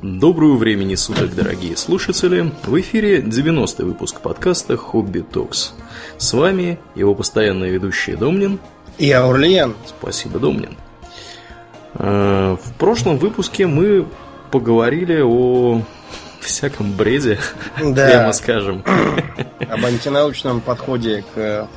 Доброго времени суток, дорогие слушатели! В эфире 90-й выпуск подкаста «Хобби Токс». С вами его постоянные ведущие Домнин и Аурлиен. Спасибо, Домнин. Э, в прошлом выпуске мы поговорили о всяком бреде, да. прямо скажем. Об антинаучном подходе к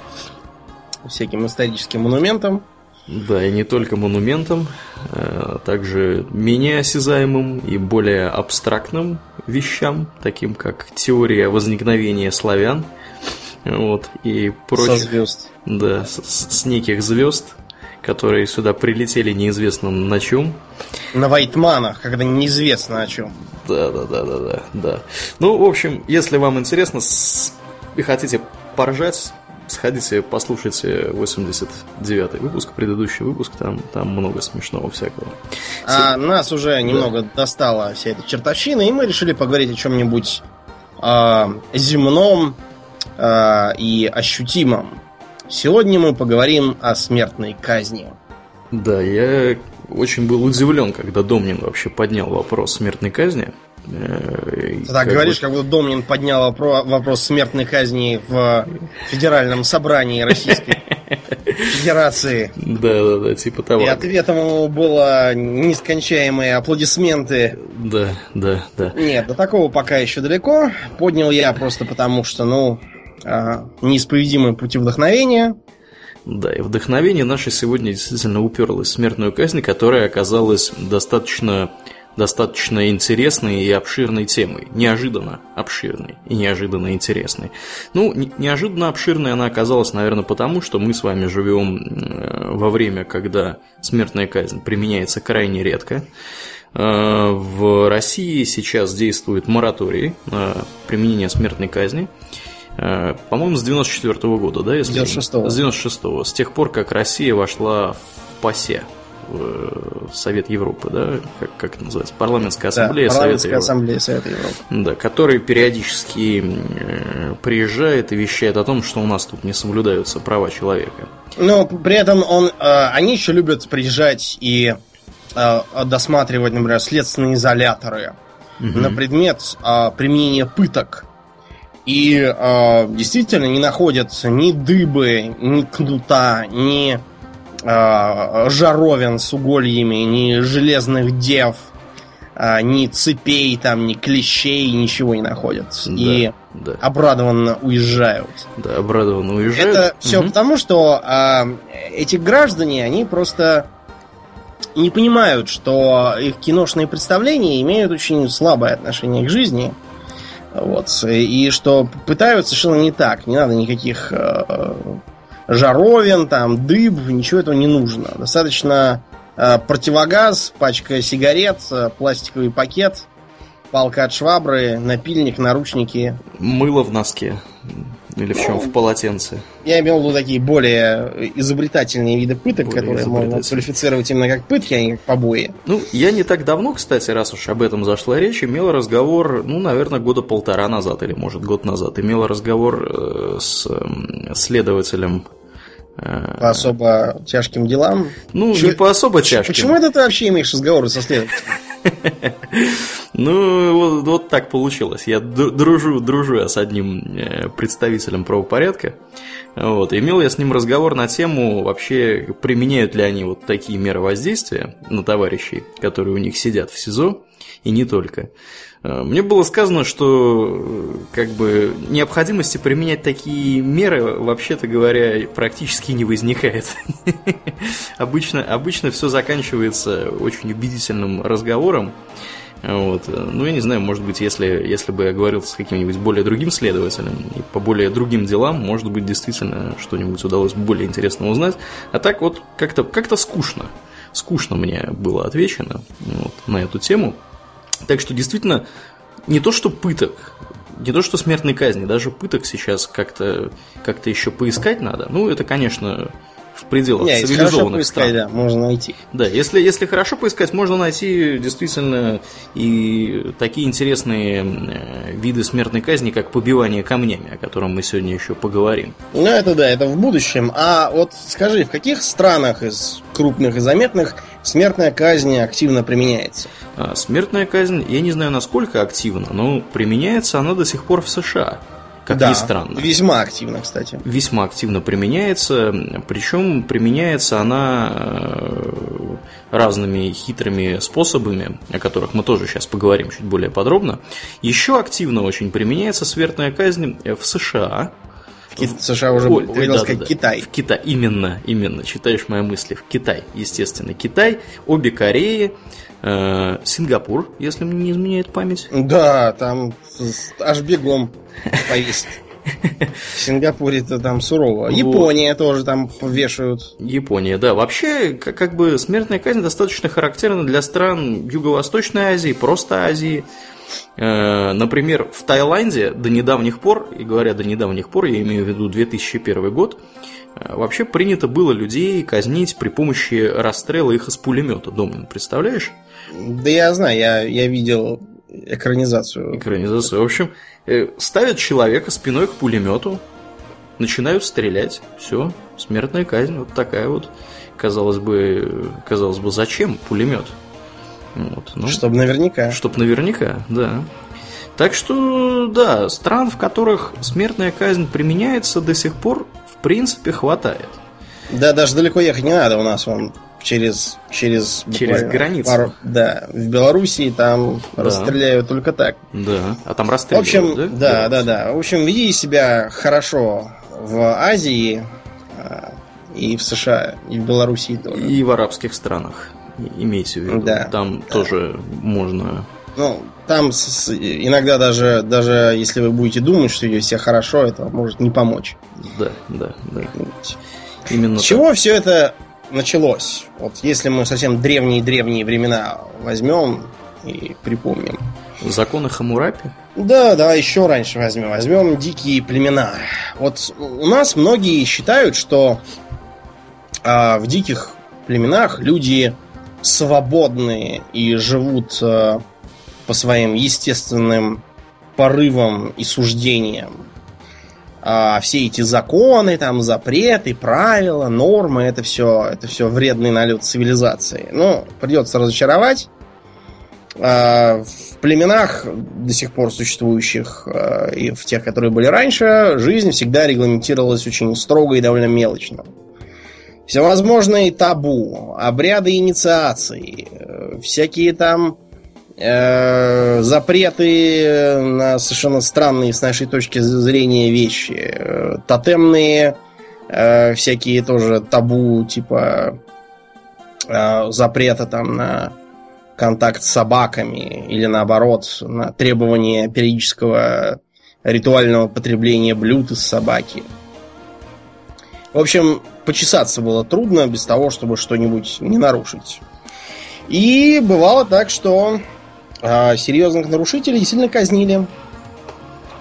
всяким историческим монументам. Да, и не только монументам, а также менее осязаемым и более абстрактным вещам, таким как теория возникновения славян, вот, и прочее. Со звезд. Да, с, с неких звезд, которые сюда прилетели неизвестно на чем. На Вайтманах, когда неизвестно о чем. Да, да, да, да, да, да. Ну, в общем, если вам интересно и хотите поржать, сходите, послушайте 89-й выпуск, предыдущий выпуск, там, там много смешного всякого. А С... нас уже немного да. достала вся эта чертовщина, и мы решили поговорить о чем-нибудь э, земном э, и ощутимом. Сегодня мы поговорим о смертной казни. Да, я очень был удивлен, когда Домнин вообще поднял вопрос смертной казни. Э, Ты так говоришь, бы... как будто Домнин поднял вопрос смертной казни в Федеральном собрании Российской Федерации. Да, да, да, типа того. И ответом ему было нескончаемые аплодисменты. Да, да, да. Нет, до такого пока еще далеко. Поднял я просто потому, что, ну, а, неисповедимые пути вдохновения. Да, и вдохновение наше сегодня действительно уперлось в смертную казнь, которая оказалась достаточно достаточно интересной и обширной темой. Неожиданно обширной и неожиданно интересной. Ну, неожиданно обширной она оказалась, наверное, потому, что мы с вами живем э, во время, когда смертная казнь применяется крайне редко. Э, в России сейчас действует мораторий на применение смертной казни. Э, по-моему, с 94 -го года, да? Если... 96 -го. С 96 -го. С тех пор, как Россия вошла в ПАСЕ, Совет Европы, да, как, как это называется, парламентская ассамблея да, Совета Европы. ассамблея Совета Европы. Да, который периодически э, приезжает и вещает о том, что у нас тут не соблюдаются права человека. Но при этом он, э, они еще любят приезжать и досматривать, например, следственные изоляторы угу. на предмет применения пыток. И действительно не находят ни дыбы, ни кнута, ни э, жаровин с угольями, ни железных дев, э, ни цепей, там, ни клещей, ничего не находят. Да, и да. обрадованно уезжают. Да, обрадованно уезжают. Это все угу. потому, что э, эти граждане, они просто не понимают, что их киношные представления имеют очень слабое отношение к жизни. Вот. И что пытаются совершенно не так. Не надо никаких э, жаровин, там, дыб, ничего этого не нужно. Достаточно э, противогаз, пачка сигарет, э, пластиковый пакет, палка от швабры, напильник, наручники. Мыло в носке. Или в чем? Ну, в полотенце. Я имел в виду такие более изобретательные виды пыток, более которые можно квалифицировать именно как пытки, а не как побои. Ну, я не так давно, кстати, раз уж об этом зашла речь, имел разговор, ну, наверное, года полтора назад, или, может, год назад, имел разговор э, с следователем по особо тяжким делам? Ну, Чё, не по особо тяжким. Почему это ты вообще имеешь разговоры со следователем? Ну, вот, вот так получилось. Я дружу, дружу я с одним э, представителем правопорядка. Вот, имел я с ним разговор на тему, вообще, применяют ли они вот такие меры воздействия на товарищей, которые у них сидят в СИЗО, и не только. Э, мне было сказано, что э, как бы необходимости применять такие меры, вообще-то говоря, практически не возникает. обычно, обычно все заканчивается очень убедительным разговором. Вот. Ну, я не знаю, может быть, если, если бы я говорил с каким-нибудь более другим следователем и по более другим делам, может быть, действительно что-нибудь удалось более интересного узнать. А так вот как-то как скучно. Скучно мне было отвечено вот, на эту тему. Так что действительно не то что пыток, не то что смертной казни, даже пыток сейчас как-то как еще поискать надо. Ну, это, конечно, в пределах Не, цивилизованных поискать, стран. Да, можно найти. Да, если, если хорошо поискать, можно найти действительно и такие интересные э, виды смертной казни, как побивание камнями, о котором мы сегодня еще поговорим. Ну, это да, это в будущем. А вот скажи, в каких странах из крупных и заметных смертная казнь активно применяется. А, смертная казнь, я не знаю, насколько активно, но применяется она до сих пор в США. Как да, ни странно. Весьма активно, кстати. Весьма активно применяется. Причем применяется она э, разными хитрыми способами, о которых мы тоже сейчас поговорим чуть более подробно. Еще активно очень применяется смертная казнь в США. В США уже Ой, хотел да, сказать да, да. Китай. В Китай, именно, именно. Читаешь мои мысли. В Китай, естественно. Китай, обе Кореи, э, Сингапур, если мне не изменяет память. Да, там аж бегом повесить. В Сингапуре-то там сурово. Вот. Япония тоже там вешают. Япония, да. Вообще, как, как бы смертная казнь достаточно характерна для стран Юго-Восточной Азии, просто Азии. Э, Например, в Таиланде до недавних пор, и говоря до недавних пор, я имею в виду 2001 год, э, вообще принято было людей казнить при помощи расстрела их из пулемета. Домнин, представляешь? Да я знаю, я, я видел экранизацию. Экранизацию. В общем, э, ставят человека спиной к пулемету, начинают стрелять, все, смертная казнь, вот такая вот. Казалось бы, казалось бы, зачем пулемет? Вот, ну, Чтобы наверняка. Чтоб наверняка, да. Так что, да, стран, в которых смертная казнь применяется, до сих пор, в принципе, хватает. Да, даже далеко ехать не надо. У нас вон через через Через границу. да, в Белоруссии там Да. расстреляют только так. Да. А там В расстреливают, общем, да, да, да. В общем, веди себя хорошо в Азии а, и в США, и в Белоруссии тоже. И в арабских странах, имейте в виду. Да, Там да. тоже можно... Ну, там с- с- иногда даже, даже если вы будете думать, что идете себя хорошо, это может не помочь. Да, да, да. Именно С чего все это началось? Вот если мы совсем древние-древние времена возьмем и припомним. Законы Хамурапи? Да, да, еще раньше возьмем. Возьмем дикие племена. Вот у нас многие считают, что а, в диких племенах люди свободные и живут а, по своим естественным порывам и суждениям. А все эти законы, там, запреты, правила, нормы, это все, это все вредный налет цивилизации. Ну, придется разочаровать. А, В племенах, до сих пор существующих, а, и в тех, которые были раньше, жизнь всегда регламентировалась очень строго и довольно мелочно. Всевозможные табу, обряды инициации, э, всякие там э, запреты на совершенно странные с нашей точки зрения вещи, э, тотемные э, всякие тоже табу, типа э, запрета там на контакт с собаками или наоборот на требование периодического ритуального потребления блюд из собаки. В общем, почесаться было трудно без того, чтобы что-нибудь не нарушить. И бывало так, что а, серьезных нарушителей сильно казнили.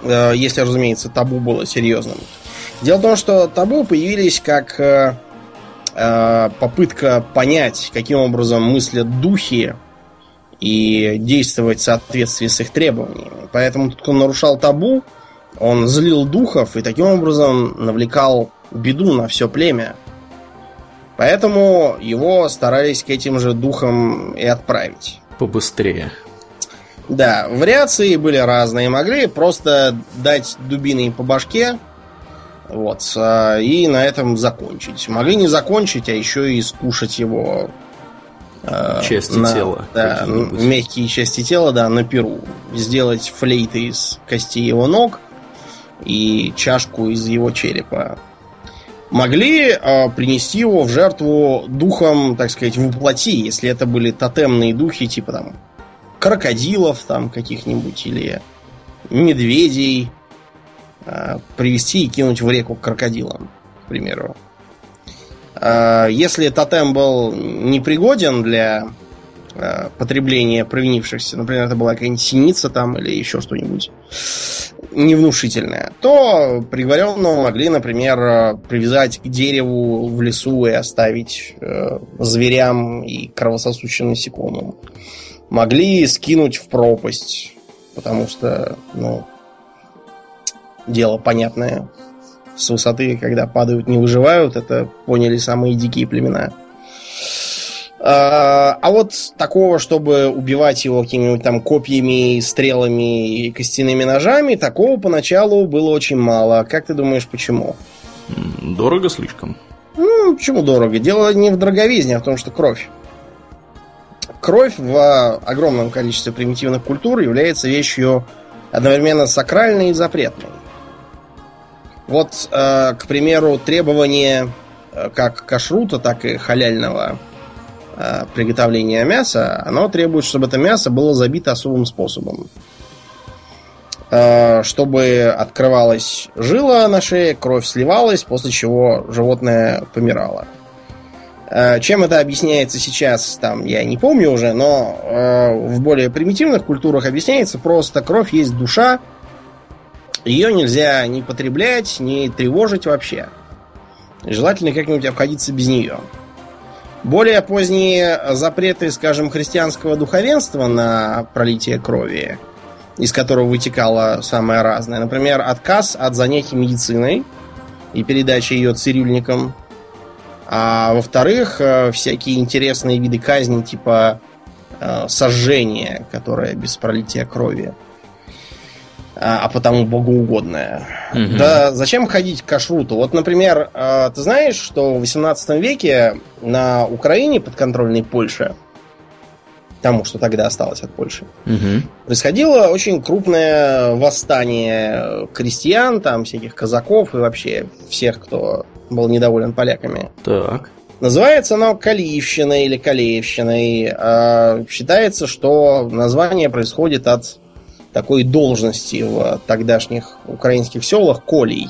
Э, если, разумеется, табу было серьезным. Дело в том, что табу появились как э, э, попытка понять, каким образом мыслят духи и действовать в соответствии с их требованиями. Поэтому кто нарушал табу, он злил духов и таким образом навлекал беду на все племя. Поэтому его старались к этим же духам и отправить. Побыстрее. Да, вариации были разные. Могли просто дать дубиной по башке, вот, а, и на этом закончить. Могли не закончить, а еще и скушать его. а, Части на- тела Да, мягкие части тела, да, на перу. Сделать флейты из костей его ног и чашку из его черепа. Могли а, принести его в жертву духом, так сказать, воплоти, если это были тотемные духи, типа там крокодилов там каких-нибудь или медведей а, привести и кинуть в реку к крокодилам, к примеру. А, Если тотем был непригоден для потребления провинившихся, например, это была какая-нибудь синица там или еще что-нибудь невнушительное, то приговоренного могли, например, привязать к дереву в лесу и оставить э, зверям и кровососущим насекомым могли скинуть в пропасть, потому что, ну, дело понятное. С высоты, когда падают, не выживают, это поняли самые дикие племена. А, а вот такого, чтобы убивать его какими-нибудь там копьями, стрелами и костяными ножами, такого поначалу было очень мало. Как ты думаешь, почему? Дорого слишком. Ну, почему дорого? Дело не в дороговизне, а в том, что кровь. Кровь в огромном количестве примитивных культур является вещью одновременно сакральной и запретной. Вот, э, к примеру, требование э, как кашрута, так и халяльного приготовления мяса, оно требует, чтобы это мясо было забито особым способом. Э, чтобы открывалась жила на шее, кровь сливалась, после чего животное помирало. Э, чем это объясняется сейчас, там, я не помню уже, но э, в более примитивных культурах объясняется просто кровь есть душа, ее нельзя ни потреблять, ни тревожить вообще. Желательно как-нибудь обходиться без нее. Более поздние запреты, скажем, христианского духовенства на пролитие крови – из которого вытекало самое разное. Например, отказ от занятий медициной и передача ее цирюльникам. А во-вторых, э, всякие интересные виды казни, типа э, сожжения, которое без пролития крови а, а потому богоугодное. Угу. Да зачем ходить к кашруту? Вот, например, э, ты знаешь, что в 18 веке на Украине, подконтрольной Польше, тому, что тогда осталось от Польши, угу. происходило очень крупное восстание крестьян, там всяких казаков и вообще всех, кто был недоволен поляками. Так. Называется оно Калиевщина или Калеевщиной. А считается, что название происходит от такой должности в тогдашних украинских селах Колей.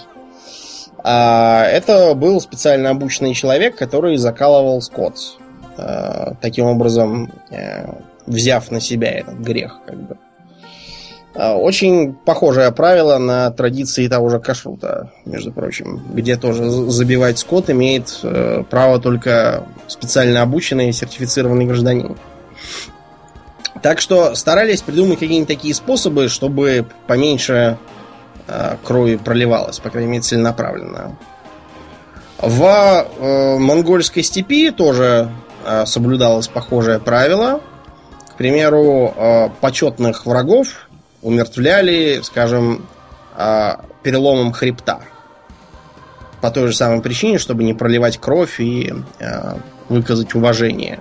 А это был специально обученный человек, который закалывал скот. Э, таким образом э, взяв на себя этот грех, как бы. Э, очень похожее правило на традиции того же кашрута, между прочим, где тоже забивать скот имеет право только специально обученный и сертифицированный гражданин. Так что старались придумать какие-нибудь такие способы, чтобы поменьше крови проливалось, по крайней мере, целенаправленно. В э, монгольской степи тоже Э, соблюдалось похожее правило. К примеру, э, почетных врагов умертвляли, скажем, э, переломом хребта. По той же самой причине, чтобы не проливать кровь и выказать уважение.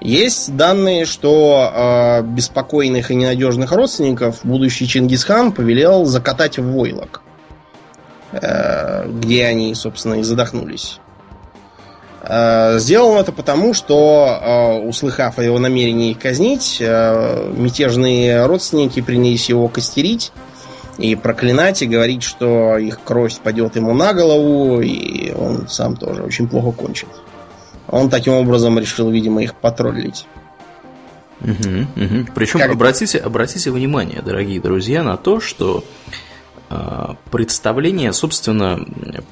Есть данные, что беспокойных и ненадежных родственников будущий Чингисхан повелел закатать в войлок, где они, собственно, и задохнулись. Э, сделал он это потому, что, э, услыхав о его намерении казнить, э, мятежные родственники принялись его костерить и проклинать, и говорить, что их кровь падет ему на голову, и он сам тоже очень плохо кончит. Он таким образом решил, видимо, их потроллить. Угу, угу. Причем как... обратите, обратите внимание, дорогие друзья, на то, что а, представление, собственно,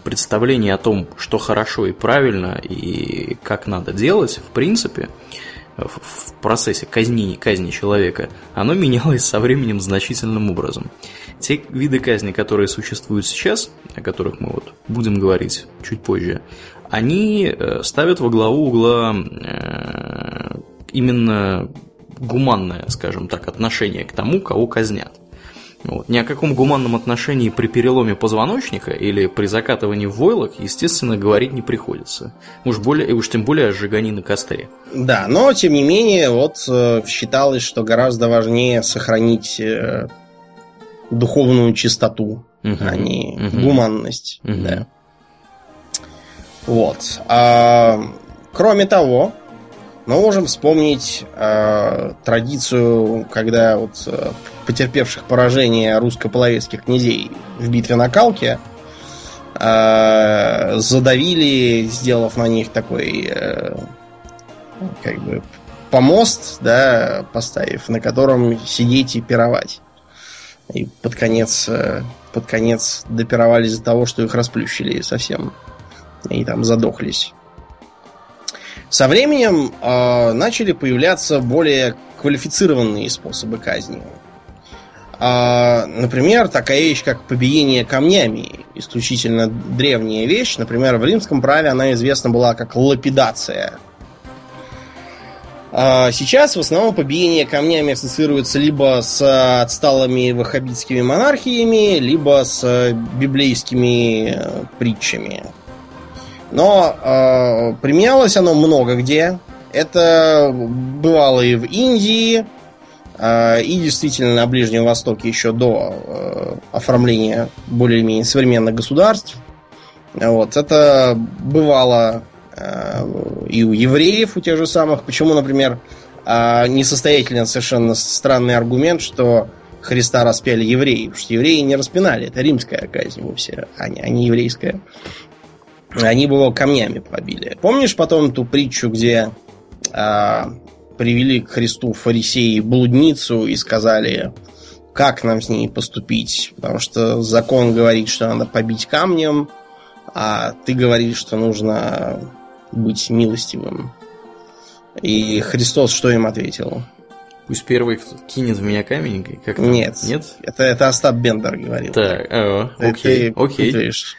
представление о том, что хорошо и правильно и как надо делать, в принципе, в процессе казни, казни человека, оно менялось со временем значительным образом. Те виды казни, которые существуют сейчас, о которых мы вот будем говорить чуть позже, они э, ставят во главу угла э, именно гуманное, скажем так, отношение к тому, кого казнят. Вот. Ни о каком гуманном отношении при переломе позвоночника или при закатывании в войлок, естественно, говорить не приходится. Уж, более, и уж тем более о сжигании на костре. Да, но тем не менее, вот э, считалось, что гораздо важнее сохранить духовную чистоту, угу. а не угу. гуманность. Угу. Да. Вот. А, кроме того, мы можем вспомнить э, традицию, когда вот э, потерпевших поражение русско-половецких князей в битве на Калке э, задавили, сделав на них такой э, как бы помост, да, поставив, на котором сидеть и пировать. И под конец, э, под конец допировали из-за того, что их расплющили совсем. И там задохлись. Со временем э, начали появляться более квалифицированные способы казни. А, например, такая вещь, как побиение камнями, исключительно древняя вещь. Например, в римском праве она известна была как лапидация. А сейчас в основном побиение камнями ассоциируется либо с отсталыми ваххабитскими монархиями, либо с библейскими э, притчами. Но э, применялось оно много где. Это бывало и в Индии, э, и действительно на Ближнем Востоке еще до э, оформления более-менее современных государств. Вот. Это бывало Э, и у евреев, у тех же самых. Почему, например, э, несостоятельный совершенно странный аргумент, что Христа распяли евреи. Потому что евреи не распинали. Это римская казнь вовсе, а не, а не еврейская. Они бы его камнями побили. Помнишь потом ту притчу, где а, привели к Христу фарисеи блудницу и сказали, как нам с ней поступить? Потому что закон говорит, что надо побить камнем, а ты говоришь, что нужно быть милостивым. И Христос что им ответил? Пусть первый кинет в меня камень, как Нет. Нет? Это, это Остап Бендер говорил. Так, о, окей, ты окей. Путаешь.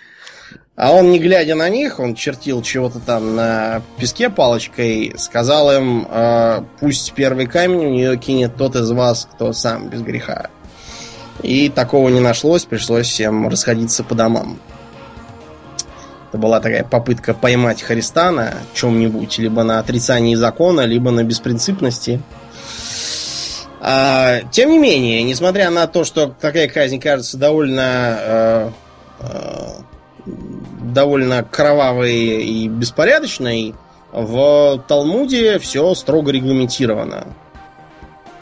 А он, не глядя на них, он чертил чего-то там на песке палочкой, сказал им, э, пусть первый камень у нее кинет тот из вас, кто сам без греха. И такого не нашлось, пришлось всем расходиться по домам. Это была такая попытка поймать Христа на чем-нибудь, либо на отрицании закона, либо на беспринципности. А, тем не менее, несмотря на то, что такая казнь кажется довольно э, э, довольно кровавой и беспорядочной, в Талмуде все строго регламентировано.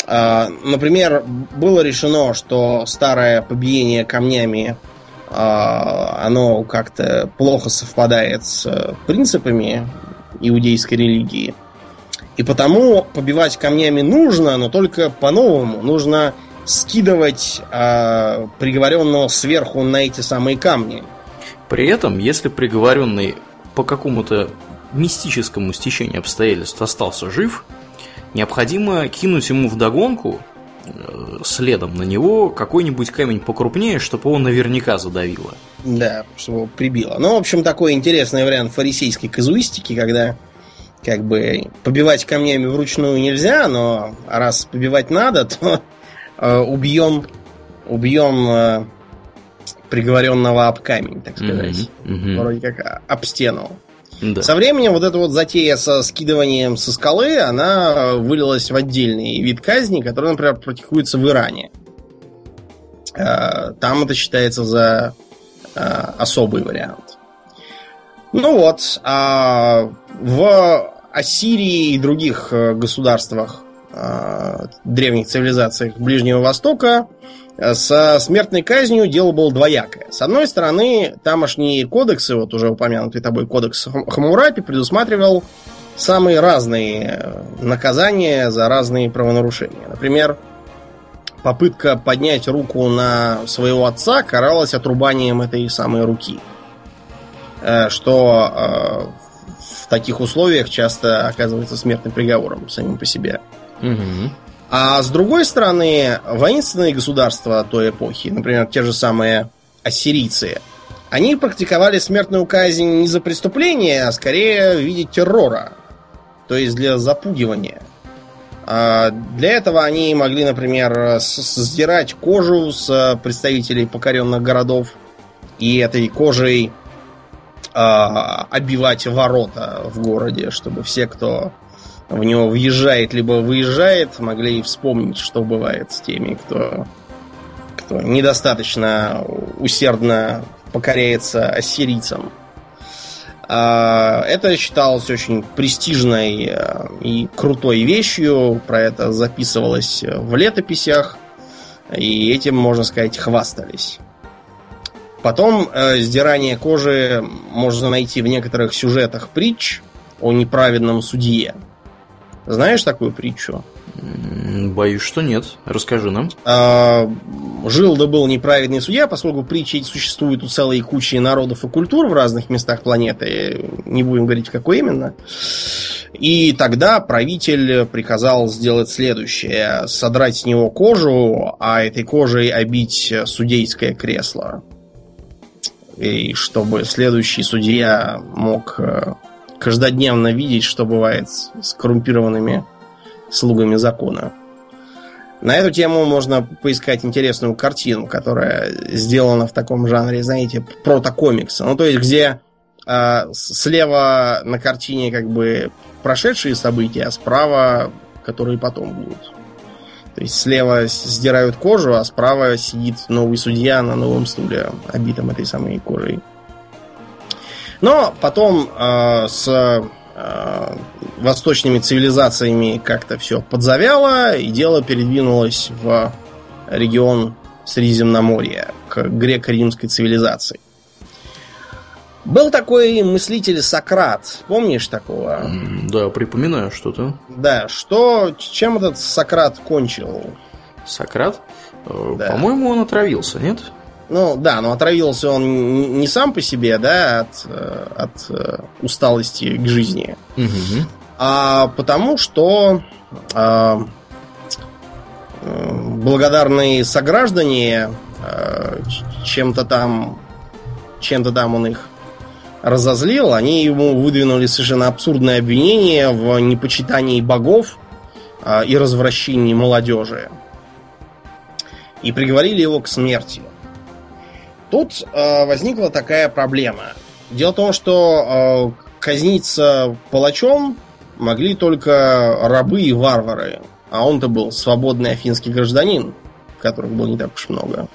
А, например, было решено, что старое побиение камнями а, оно как-то плохо совпадает с э, принципами иудейской религии. И потому побивать камнями нужно, но только по-новому. Нужно скидывать э, приговоренного сверху на эти самые камни. При этом, если приговоренный по какому-то мистическому стечению обстоятельств остался жив, необходимо кинуть ему вдогонку Э, следом на него какой-нибудь камень покрупнее, чтобы его наверняка задавило. Да, чтобы его прибило. Ну, в общем, такой интересный вариант фарисейской казуистики, когда как бы побивать камнями вручную нельзя, но раз побивать надо, то э, убьем, убьем э, приговоренного об камень, так сказать. Mm-hmm. Mm-hmm. Вроде как об стену. Да. Со временем вот эта вот затея со скидыванием со скалы, она вылилась в отдельный вид казни, который, например, практикуется в Иране. Э, там это считается за э, особый вариант. Ну вот, а в Ассирии и других э, государствах древних цивилизациях Ближнего Востока со смертной казнью дело было двоякое. С одной стороны, тамошние кодексы, вот уже упомянутый тобой кодекс Хамурапи, предусматривал самые разные наказания за разные правонарушения. Например, попытка поднять руку на своего отца каралась отрубанием этой самой руки. Э, что э, в таких условиях часто оказывается смертным приговором самим по себе. Угу. А с другой стороны, воинственные государства той эпохи, например, те же самые ассирийцы, они практиковали смертную казнь не за преступление, а скорее в виде террора, то есть для запугивания. А для этого они могли, например, сдирать кожу с представителей покоренных городов и этой кожей а, обивать ворота в городе, чтобы все, кто в него въезжает либо выезжает, могли и вспомнить, что бывает с теми, кто, кто недостаточно усердно покоряется ассирийцам. А, это считалось очень престижной э, и крутой вещью, про это записывалось в летописях, и этим, можно сказать, хвастались. Потом э, сдирание кожи можно найти в некоторых сюжетах притч о неправедном судье. Знаешь такую притчу? Боюсь, что нет. Расскажи нам. А, жил да был неправедный судья, поскольку притчи существуют у целой кучи народов и культур в разных местах планеты. Не будем говорить, какой именно. И тогда правитель приказал сделать следующее. Содрать с него кожу, а этой кожей обить судейское кресло. И чтобы следующий судья мог э, каждодневно видеть, что бывает с коррумпированными слугами закона. На эту тему можно поискать интересную картину, которая сделана в таком жанре, знаете, протокомикса. Ну, то есть, где э, слева на картине как бы прошедшие события, а справа, которые потом будут. То есть слева сдирают кожу, а справа сидит новый судья на новом стуле, обитом этой самой кожей. Но потом э, с э, восточными цивилизациями как-то все подзавяло, и дело передвинулось в регион Средиземноморья, к греко-римской цивилизации. Был такой мыслитель Сократ. Помнишь такого? Да, припоминаю что-то. Да, что, чем этот Сократ кончил? Сократ? Э, да. По-моему, он отравился, нет? Ну да, но отравился он не сам по себе, да, от, э, от э, усталости к жизни, угу. а потому что э, благодарные сограждане э, чем-то там, чем-то там он их разозлил, они ему выдвинули совершенно абсурдное обвинение в непочитании богов э, и развращении молодежи. И приговорили его к смерти. Тут э, возникла такая проблема. Дело в том, что э, казниться палачом могли только рабы и варвары. А он-то был свободный афинский гражданин, которых было не так уж много.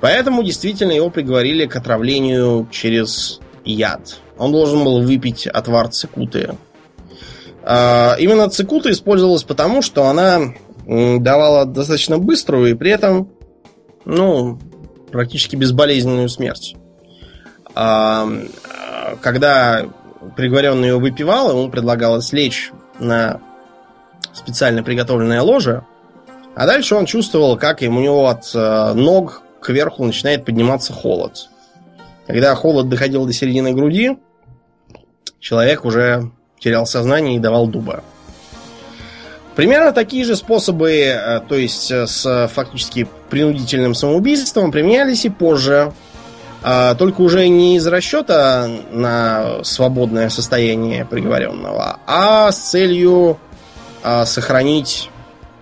Поэтому действительно его приговорили к отравлению через яд. Он должен был выпить отвар цикуты. А, именно цикута использовалась потому, что она давала достаточно быструю и при этом, ну, практически безболезненную смерть. А, когда приговоренный ее выпивал, ему предлагалось лечь на специально приготовленное ложе, а дальше он чувствовал, как у него от э, ног кверху начинает подниматься холод. Когда холод доходил до середины груди, человек уже терял сознание и давал дуба. Примерно такие же способы, э, то есть э, с фактически принудительным самоубийством, применялись и позже. А, только уже не из расчета на свободное состояние приговоренного, а с целью а, сохранить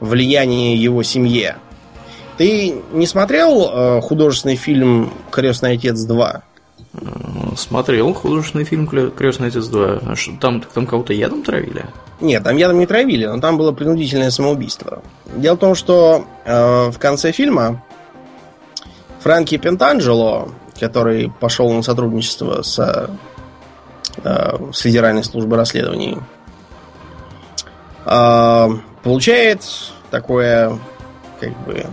влияние его семье. Ты не смотрел э, художественный фильм Крестный отец 2? Смотрел художественный фильм Крестный отец 2. А что, там, там кого-то ядом травили? Нет, там ядом не травили, но там было принудительное самоубийство. Дело в том, что э, в конце фильма Франки Пентанджело, который пошел на сотрудничество с, э, с Федеральной службой расследований, э, получает такое как бы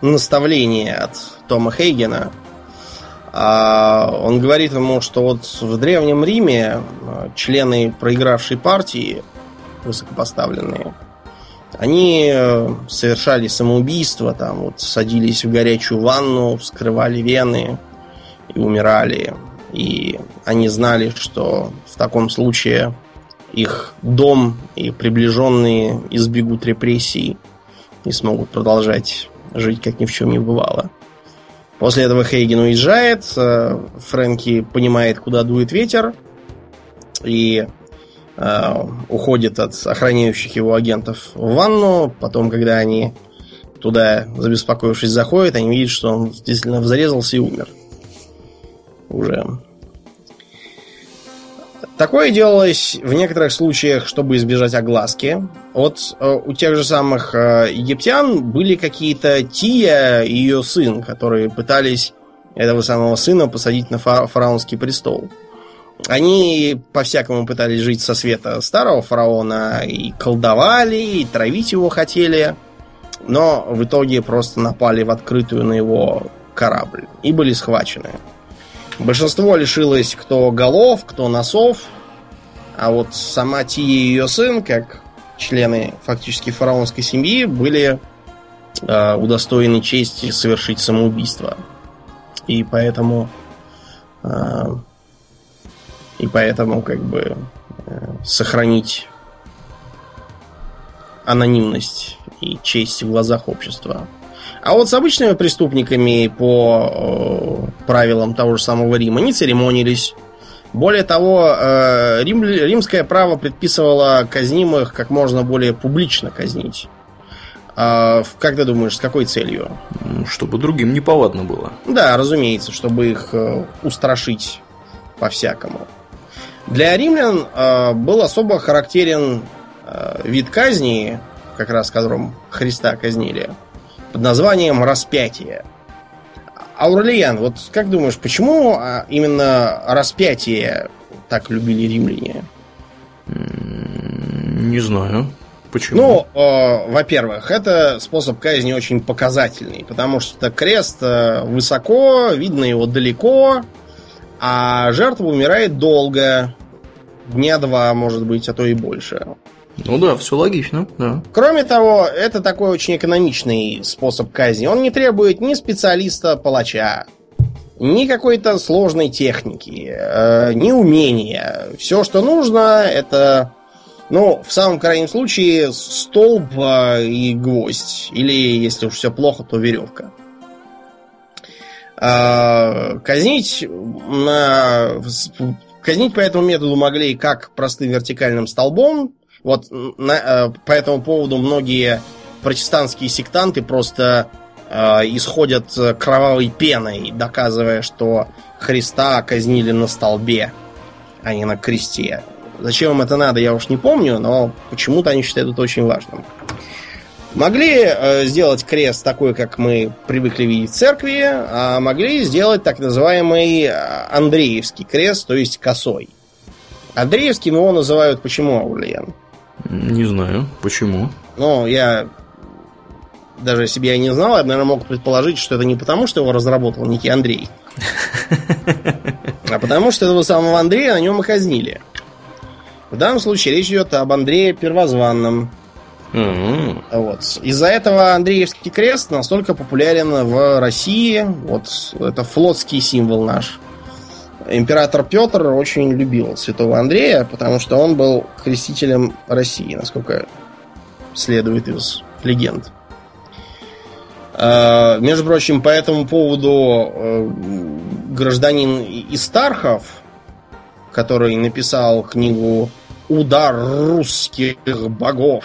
наставление от Тома Хейгена – а он говорит ему, что вот в Древнем Риме а, члены проигравшей партии, высокопоставленные, они э, совершали самоубийство, там вот садились в горячую ванну, вскрывали вены и умирали. И они знали, что в таком случае их дом и приближенные избегут репрессий и смогут продолжать жить, как ни в чем не бывало. После этого Хейген уезжает, э, Фрэнки понимает, куда дует ветер, и э, уходит от охраняющих его агентов в ванну. Потом, когда они туда, забеспокоившись, заходят, они видят, что он действительно зарезался и умер. Уже. Такое делалось в некоторых случаях, чтобы избежать огласки. Вот э, у тех же самых э, египтян были какие-то Тия и ее сын, которые пытались этого самого сына посадить на фараонский престол. Они по-всякому пытались жить со света старого фараона и колдовали, и травить его хотели, но в итоге просто напали в открытую на его корабль и были схвачены. Большинство лишилось кто голов, кто носов, а вот сама Тия и ее сын, как члены фактически фараонской семьи, были э, удостоены чести совершить самоубийство. И поэтому э, и поэтому как бы э, сохранить анонимность и честь в глазах общества. А вот с обычными преступниками по э, правилам того же самого Рима не церемонились. Более того, э, рим, римское право предписывало казнимых как можно более публично казнить. А, как ты думаешь, с какой целью? Чтобы другим неповадно было. Да, разумеется, чтобы их э, устрашить по-всякому. Для римлян э, был особо характерен вид казни, как раз которым Христа казнили, под названием распятие. Аурелиан, вот как думаешь, почему а, именно распятие так любили римляне? Не знаю. Почему? Ну, э, во-первых, это способ казни очень показательный, потому что крест э, высоко, видно его далеко, а жертва умирает долго, дня два, может быть, а то и больше. Ну да, все логично, да. Кроме того, это такой очень экономичный способ казни. Он не требует ни специалиста-палача, ни какой-то сложной техники, э, ни умения. Все, что нужно, это, ну, в самом крайнем случае, столб э, и гвоздь. Или, если уж все плохо, то веревка. Э, казнить на... Казнить по этому методу могли как простым вертикальным столбом, вот на, э, по этому поводу многие протестантские сектанты просто э, исходят кровавой пеной, доказывая, что Христа казнили на столбе, а не на кресте. Зачем им это надо, я уж не помню, но почему-то они считают это очень важным. Могли э, сделать крест такой, как мы привыкли видеть в церкви, а могли сделать так называемый э, Андреевский крест, то есть косой. Андреевским его называют почему, Аурлиен? Не знаю, почему. Ну, я даже если бы я не знал, я бы, наверное, мог предположить, что это не потому, что его разработал некий Андрей, а потому что этого самого Андрея на нем и казнили. В данном случае речь идет об Андрее Первозванном. Вот. Из-за этого Андреевский крест настолько популярен в России. Вот это флотский символ наш император Петр очень любил святого Андрея, потому что он был крестителем России, насколько следует из легенд. А, между прочим, по этому поводу э, гражданин Истархов, который написал книгу «Удар русских богов»,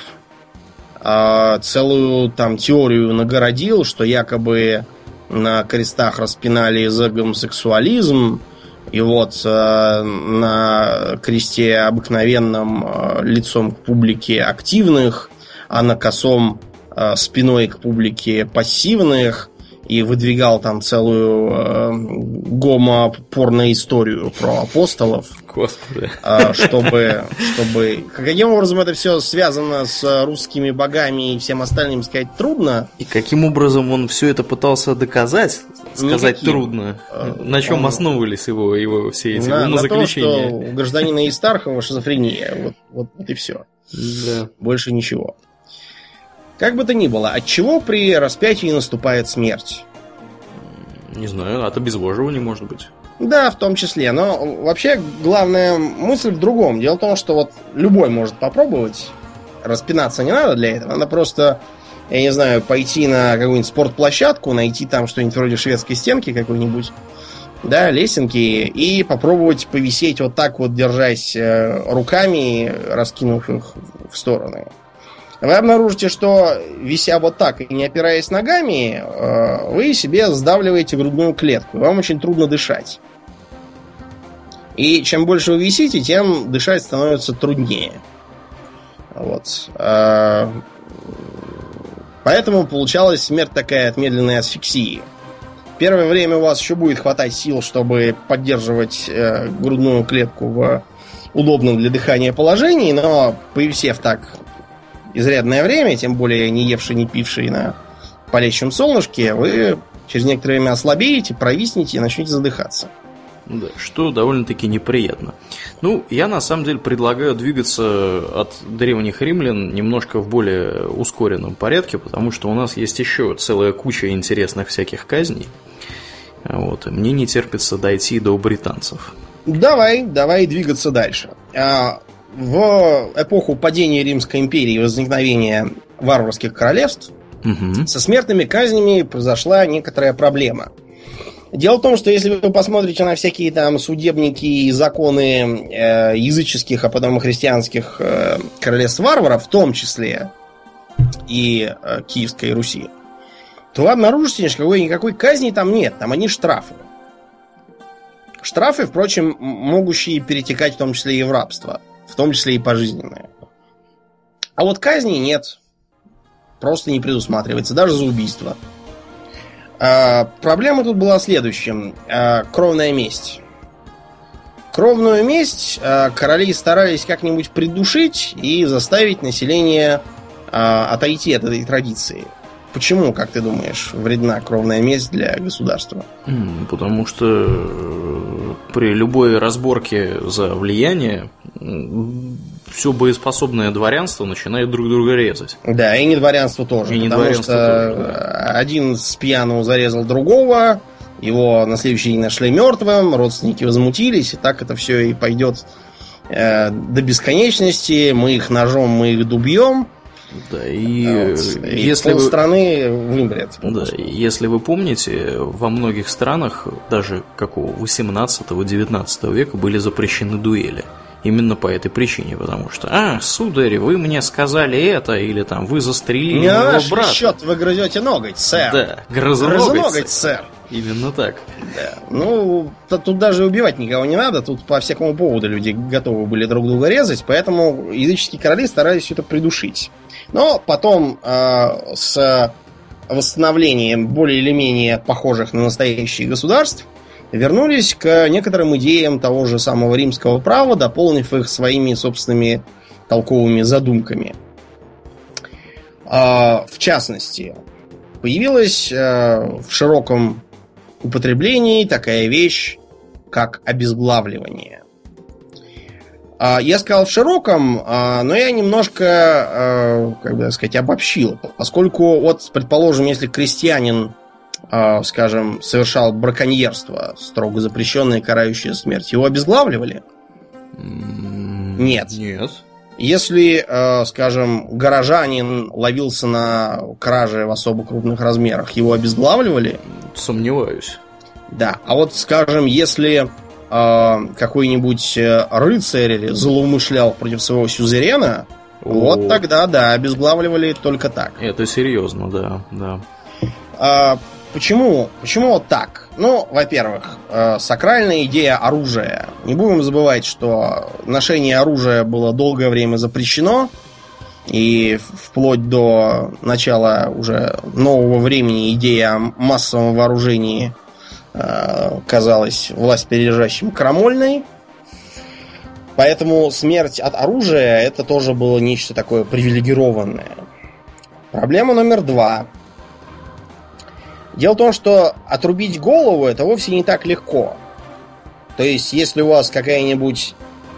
а, целую там теорию нагородил, что якобы на крестах распинали за гомосексуализм, и вот э, на кресте обыкновенном э, лицом к публике активных, а на косом э, спиной к публике пассивных и выдвигал там целую э, гомопорную историю про апостолов. Господи. Э, чтобы, чтобы... Каким образом это все связано с русскими богами и всем остальным сказать трудно. И каким образом он все это пытался доказать, сказать Никаким. трудно. Э, на чем он... основывались его, его все эти на, умозаключения? На то, что у гражданина Истархова шизофрения. Вот, вот, вот и все. Да. Больше ничего. Как бы то ни было, от чего при распятии наступает смерть? Не знаю, от обезвоживания, может быть. Да, в том числе. Но вообще главная мысль в другом. Дело в том, что вот любой может попробовать. Распинаться не надо для этого. Надо просто, я не знаю, пойти на какую-нибудь спортплощадку, найти там что-нибудь вроде шведской стенки какой-нибудь, да, лесенки, и попробовать повисеть вот так вот, держась э, руками, раскинув их в стороны вы обнаружите, что вися вот так и не опираясь ногами, э, вы себе сдавливаете грудную клетку. Вам очень трудно дышать. И чем больше вы висите, тем дышать становится труднее. Вот. Э, поэтому получалась смерть такая от медленной асфиксии. Первое время у вас еще будет хватать сил, чтобы поддерживать э, грудную клетку в удобном для дыхания положении, но повисев так изрядное время, тем более не евший, не пивший на палящем солнышке, вы через некоторое время ослабеете, провиснете и начнете задыхаться. Да, что довольно-таки неприятно. Ну, я на самом деле предлагаю двигаться от древних римлян немножко в более ускоренном порядке, потому что у нас есть еще целая куча интересных всяких казней. Вот, и мне не терпится дойти до британцев. Давай, давай двигаться дальше. А, в эпоху падения Римской империи и возникновения варварских королевств угу. со смертными казнями произошла некоторая проблема. Дело в том, что если вы посмотрите на всякие там судебники и законы э, языческих, а потом и христианских э, королевств варваров, в том числе и э, Киевской Руси, то вы обнаружите, что никакой, никакой казни там нет, там они штрафы. Штрафы, впрочем, могущие перетекать в том числе и в рабство, в том числе и пожизненное. А вот казни нет. Просто не предусматривается, даже за убийство. А, проблема тут была следующим. А, кровная месть. Кровную месть а, короли старались как-нибудь придушить и заставить население а, отойти от этой традиции. Почему, как ты думаешь, вредна кровная месть для государства? Потому что э, при любой разборке за влияние все боеспособное дворянство начинает друг друга резать. Да, и не дворянство тоже. И не дворянство что тоже, да. один с пьяного зарезал другого, его на следующий день нашли мертвым, родственники возмутились, и так это все и пойдет э, до бесконечности. Мы их ножом, мы их дубьем. Да, и, вот. и если вы... страны вымрет. Да, если вы помните, во многих странах, даже какого 18-19 века, были запрещены дуэли. Именно по этой причине, потому что, а, сударь, вы мне сказали это, или там, вы застрелили Не моего наш брата. счет вы грызете ноготь, сэр. Да, грызу ноготь, сэр. Именно так. Да. Ну, тут даже убивать никого не надо, тут по всякому поводу люди готовы были друг друга резать, поэтому языческие короли старались это придушить. Но потом э, с восстановлением более или менее похожих на настоящие государств вернулись к некоторым идеям того же самого римского права, дополнив их своими собственными толковыми задумками. Э, в частности, появилась э, в широком употреблении такая вещь, как обезглавливание. А, я сказал в широком, а, но я немножко, а, как бы сказать, обобщил. Поскольку, вот, предположим, если крестьянин, скажем, совершал браконьерство, строго запрещенное, карающее смерть, его обезглавливали? Нет. Нет. Если, скажем, горожанин ловился на краже в особо крупных размерах, его обезглавливали? Сомневаюсь. Да. А вот, скажем, если э, какой-нибудь э, рыцарь злоумышлял против своего сюзерена, О. вот тогда, да, обезглавливали только так. Это серьезно, да, да. А, почему? Почему вот так? Ну, во-первых, э, сакральная идея оружия. Не будем забывать, что ношение оружия было долгое время запрещено, и вплоть до начала уже нового времени идея о массовом вооружении – Э, казалась власть пережащим крамольной. Поэтому смерть от оружия это тоже было нечто такое привилегированное. Проблема номер два. Дело в том, что отрубить голову это вовсе не так легко. То есть, если у вас какая-нибудь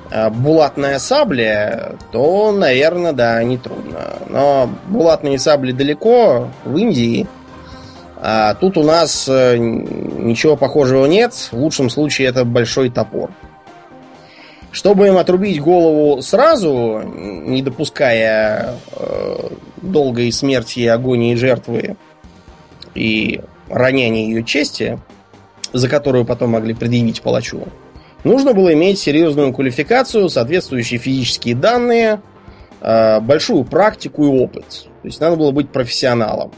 э, булатная сабля, то, наверное, да, не трудно. Но булатные сабли далеко, в Индии – а тут у нас э, ничего похожего нет. В лучшем случае это большой топор. Чтобы им отрубить голову сразу, не допуская э, долгой смерти, агонии жертвы и ранения ее чести, за которую потом могли предъявить палачу, нужно было иметь серьезную квалификацию, соответствующие физические данные, э, большую практику и опыт. То есть надо было быть профессионалом.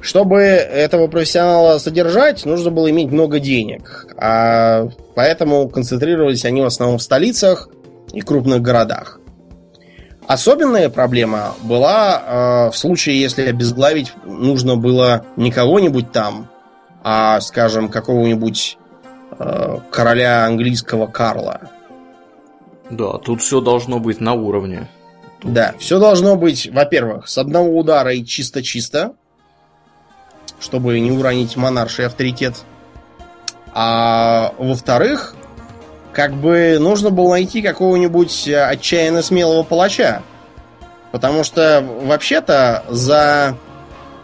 Чтобы этого профессионала содержать, нужно было иметь много денег. А поэтому концентрировались они в основном в столицах и крупных городах. Особенная проблема была э, в случае, если обезглавить нужно было не кого-нибудь там, а, скажем, какого-нибудь э, короля английского Карла. Да, тут все должно быть на уровне. Тут... Да, все должно быть, во-первых, с одного удара и чисто-чисто чтобы не уронить монарший авторитет. А во-вторых, как бы нужно было найти какого-нибудь отчаянно смелого палача. Потому что вообще-то за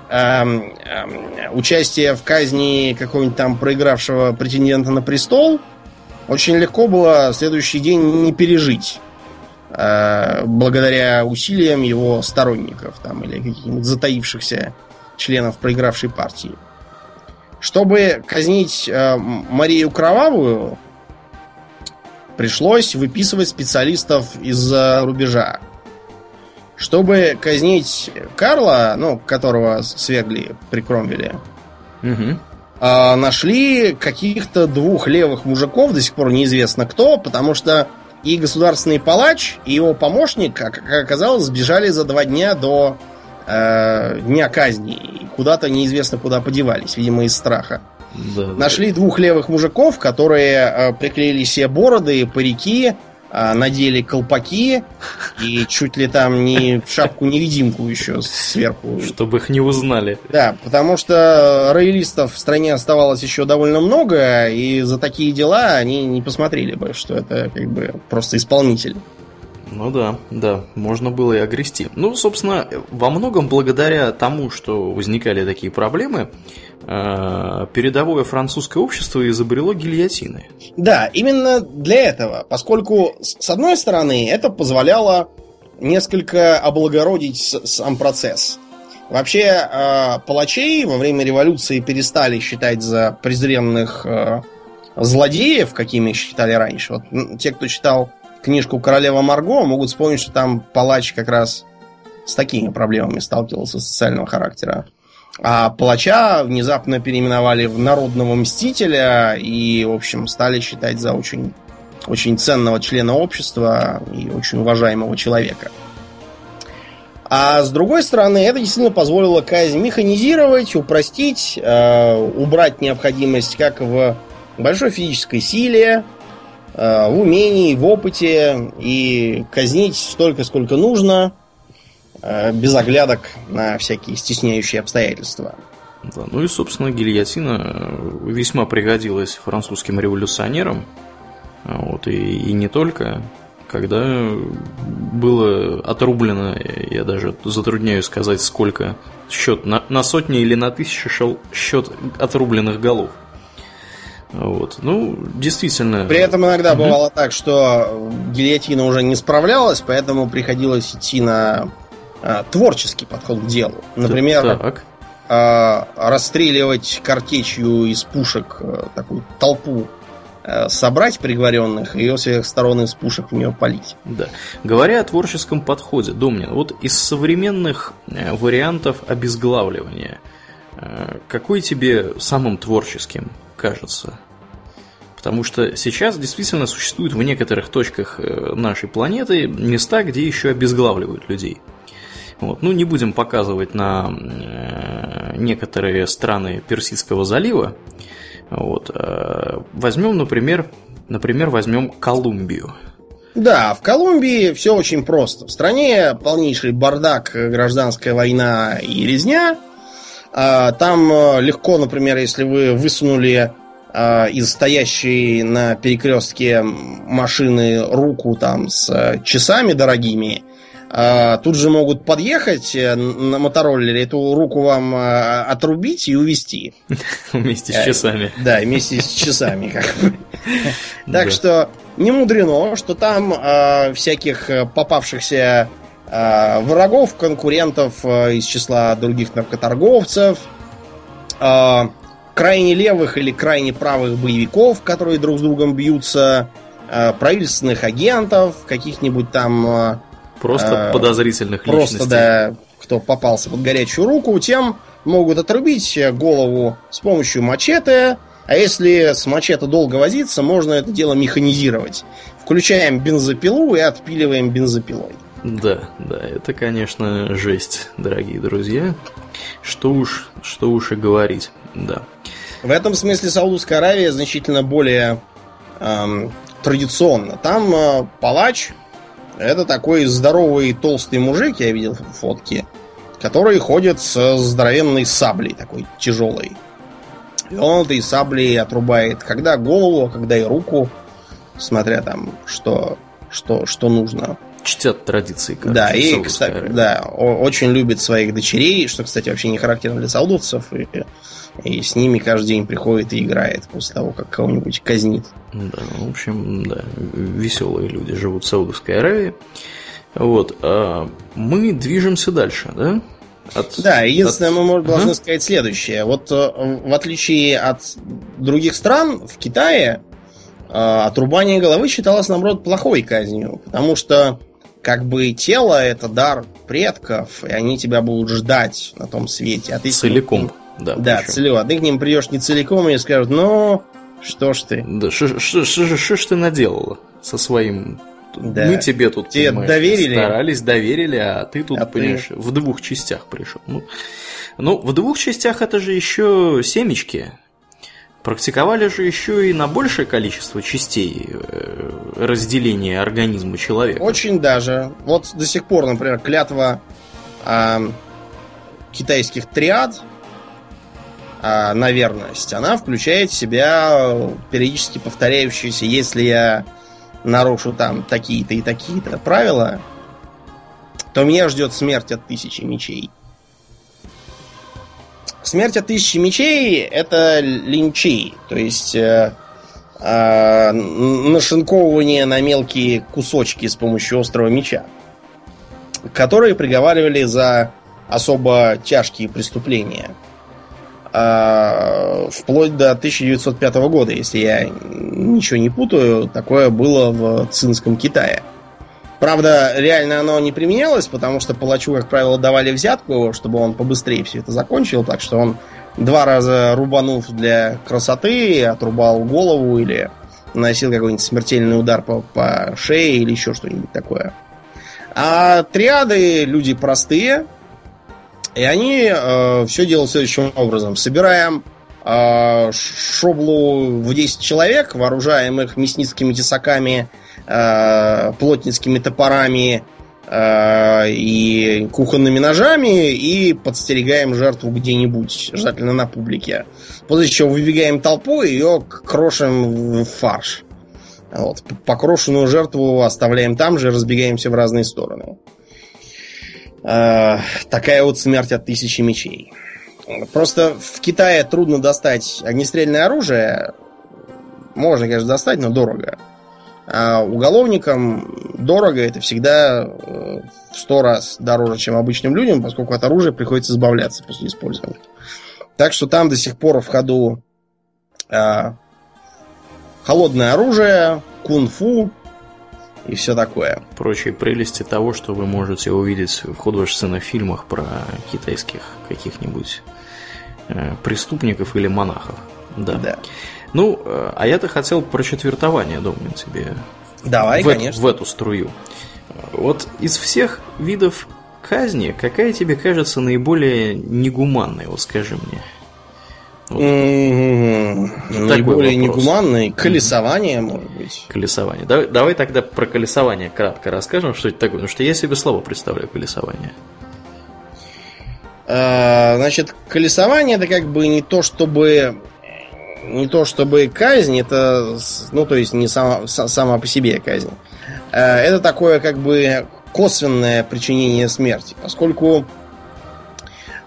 эм, эм, участие в казни какого-нибудь там проигравшего претендента на престол очень легко было следующий день не пережить. Э, благодаря усилиям его сторонников там, или каких-нибудь затаившихся членов проигравшей партии. Чтобы казнить э, Марию Кровавую, пришлось выписывать специалистов из-за рубежа. Чтобы казнить Карла, ну, которого свергли при Кромвеле, угу. э, нашли каких-то двух левых мужиков, до сих пор неизвестно кто, потому что и государственный палач, и его помощник, как оказалось, сбежали за два дня до э, дня казни. И куда-то неизвестно куда подевались, видимо, из страха. Да, Нашли да. двух левых мужиков, которые э, приклеили себе бороды, парики, э, надели колпаки и чуть ли там не шапку-невидимку еще сверху. Чтобы их не узнали. Да, потому что роялистов в стране оставалось еще довольно много, и за такие дела они не посмотрели бы, что это как бы просто исполнитель. Ну да, да, можно было и огрести. Ну, собственно, во многом благодаря тому, что возникали такие проблемы, э, передовое французское общество изобрело гильотины. Да, именно для этого, поскольку, с одной стороны, это позволяло несколько облагородить сам процесс. Вообще, э, палачей во время революции перестали считать за презренных э, злодеев, какими считали раньше. Вот те, кто читал книжку «Королева Марго», могут вспомнить, что там палач как раз с такими проблемами сталкивался социального характера. А палача внезапно переименовали в народного мстителя и, в общем, стали считать за очень, очень ценного члена общества и очень уважаемого человека. А с другой стороны, это действительно позволило казнь механизировать, упростить, э, убрать необходимость как в большой физической силе, в умении, в опыте и казнить столько, сколько нужно, э, без оглядок на всякие стесняющие обстоятельства. Да, ну и, собственно, гильотина э, весьма пригодилась французским революционерам. Вот, и, и не только. Когда было отрублено, я даже затрудняюсь сказать, сколько счет, на, на сотни или на тысячи шел счет отрубленных голов. Вот. Ну, действительно. При этом иногда угу. бывало так, что гильотина уже не справлялась, поэтому приходилось идти на а, творческий подход к делу. Например, так. А, расстреливать картечью из пушек а, такую толпу собрать приговоренных и ее всех сторон из пушек в нее полить. Да. Говоря о творческом подходе, Домнин, вот из современных э, вариантов обезглавливания, э, какой тебе самым творческим кажется. Потому что сейчас действительно существуют в некоторых точках э, нашей планеты места, где еще обезглавливают людей. Вот. Ну, не будем показывать на э, некоторые страны Персидского залива. Вот. Э, возьмем, например, например, возьмем Колумбию. Да, в Колумбии все очень просто. В стране полнейший бардак, гражданская война и резня. А, там э, легко, например, если вы высунули а, из стоящей на перекрестке машины руку там с э, часами дорогими, а, тут же могут подъехать э, на мотороллере, эту руку вам отрубить и увезти. Вместе с часами. Да, вместе с часами. Так что не мудрено, что там всяких попавшихся врагов, конкурентов э, из числа других наркоторговцев, э, крайне левых или крайне правых боевиков, которые друг с другом бьются, правительственных агентов, каких-нибудь там... Просто э, подозрительных просто, личностей. Просто, да, кто попался под горячую руку, тем могут отрубить голову с помощью мачете, а если с мачете долго возиться, можно это дело механизировать. Включаем бензопилу и отпиливаем бензопилой. Да, да, это, конечно, жесть, дорогие друзья. Что уж, что уж и говорить, да. В этом смысле Саудовская Аравия значительно более эм, традиционна. Там э, палач это такой здоровый толстый мужик, я видел фотки, который ходит с здоровенной саблей, такой тяжелой. И он этой саблей отрубает когда голову, а когда и руку, смотря там, что, что, что нужно чтят традиции. Как да, и, кстати, да, очень любит своих дочерей, что, кстати, вообще не характерно для саудовцев, и, и с ними каждый день приходит и играет после того, как кого-нибудь казнит. Да, в общем, да, веселые люди живут в Саудовской Аравии. Вот, а мы движемся дальше, да? от... Да, единственное, от... мы можем, должны сказать следующее. Вот в отличие от других стран, в Китае отрубание головы считалось, наоборот, плохой казнью, потому что как бы тело это дар предков, и они тебя будут ждать на том свете. А ты целиком. Ним, да, да целиком. А ты к ним придешь не целиком и скажут, ну, что ж ты. Да, что ж ты наделала со своим да. Мы тебе тут тебе доверили. старались, доверили, а ты тут, а понимаешь, ты... в двух частях пришел. Ну, ну, в двух частях это же еще семечки. Практиковали же еще и на большее количество частей э, разделения организма человека. Очень даже. Вот до сих пор, например, клятва э, китайских триад э, на верность, она включает в себя периодически повторяющиеся, если я нарушу там такие-то и такие-то правила, то меня ждет смерть от тысячи мечей. Смерть от тысячи мечей это линчи, то есть э, э, нашинковывание на мелкие кусочки с помощью острого меча, которые приговаривали за особо тяжкие преступления. Э, вплоть до 1905 года, если я ничего не путаю, такое было в Цинском Китае. Правда, реально оно не применялось, потому что палачу, как правило, давали взятку, чтобы он побыстрее все это закончил, так что он два раза рубанув для красоты, отрубал голову или наносил какой-нибудь смертельный удар по, по шее или еще что-нибудь такое. А триады люди простые, и они э, все делают следующим образом. Собираем э, шоблу в 10 человек, вооружаем их мясницкими тесаками, э, плотницкими топорами э, и кухонными ножами и подстерегаем жертву где-нибудь, желательно на публике. После чего выбегаем толпу и ее крошим в фарш. Вот. Покрошенную жертву оставляем там же, разбегаемся в разные стороны. Э, такая вот смерть от тысячи мечей. Просто в Китае трудно достать огнестрельное оружие. Можно, конечно, достать, но дорого. А уголовникам дорого это всегда э, в сто раз дороже, чем обычным людям, поскольку от оружия приходится избавляться после использования. Так что там до сих пор в ходу э, холодное оружие, кунг-фу и все такое. Прочие прелести того, что вы можете увидеть в художественных фильмах про китайских каких-нибудь э, преступников или монахов. Да. да. Ну, э, а я-то хотел про четвертование, Домнин, тебе Давай, в, конечно. в эту струю. Вот из всех видов казни, какая тебе кажется наиболее негуманной, вот скажи мне? Вот. Mm-hmm. Наиболее негуманной колесование, mm-hmm. может быть. Колесование. Давай, давай тогда про колесование кратко расскажем, что это такое, потому что я себе слабо представляю колесование. А, значит, колесование это как бы не то, чтобы не то чтобы казнь, это, ну, то есть не сама, сама по себе казнь. Э, это такое как бы косвенное причинение смерти, поскольку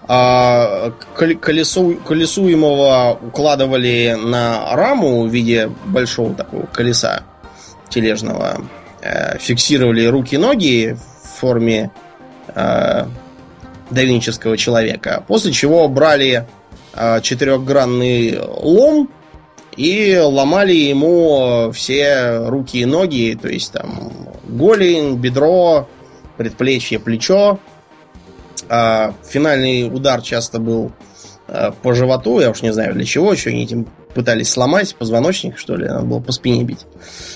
а, колесу, колесуемого укладывали на раму в виде большого такого колеса тележного, э, фиксировали руки и ноги в форме э, давинческого человека, после чего брали четырехгранный лом и ломали ему все руки и ноги, то есть там голень, бедро, предплечье, плечо. А финальный удар часто был э, по животу, я уж не знаю для чего, что они этим пытались сломать, позвоночник, что ли, надо было по спине бить.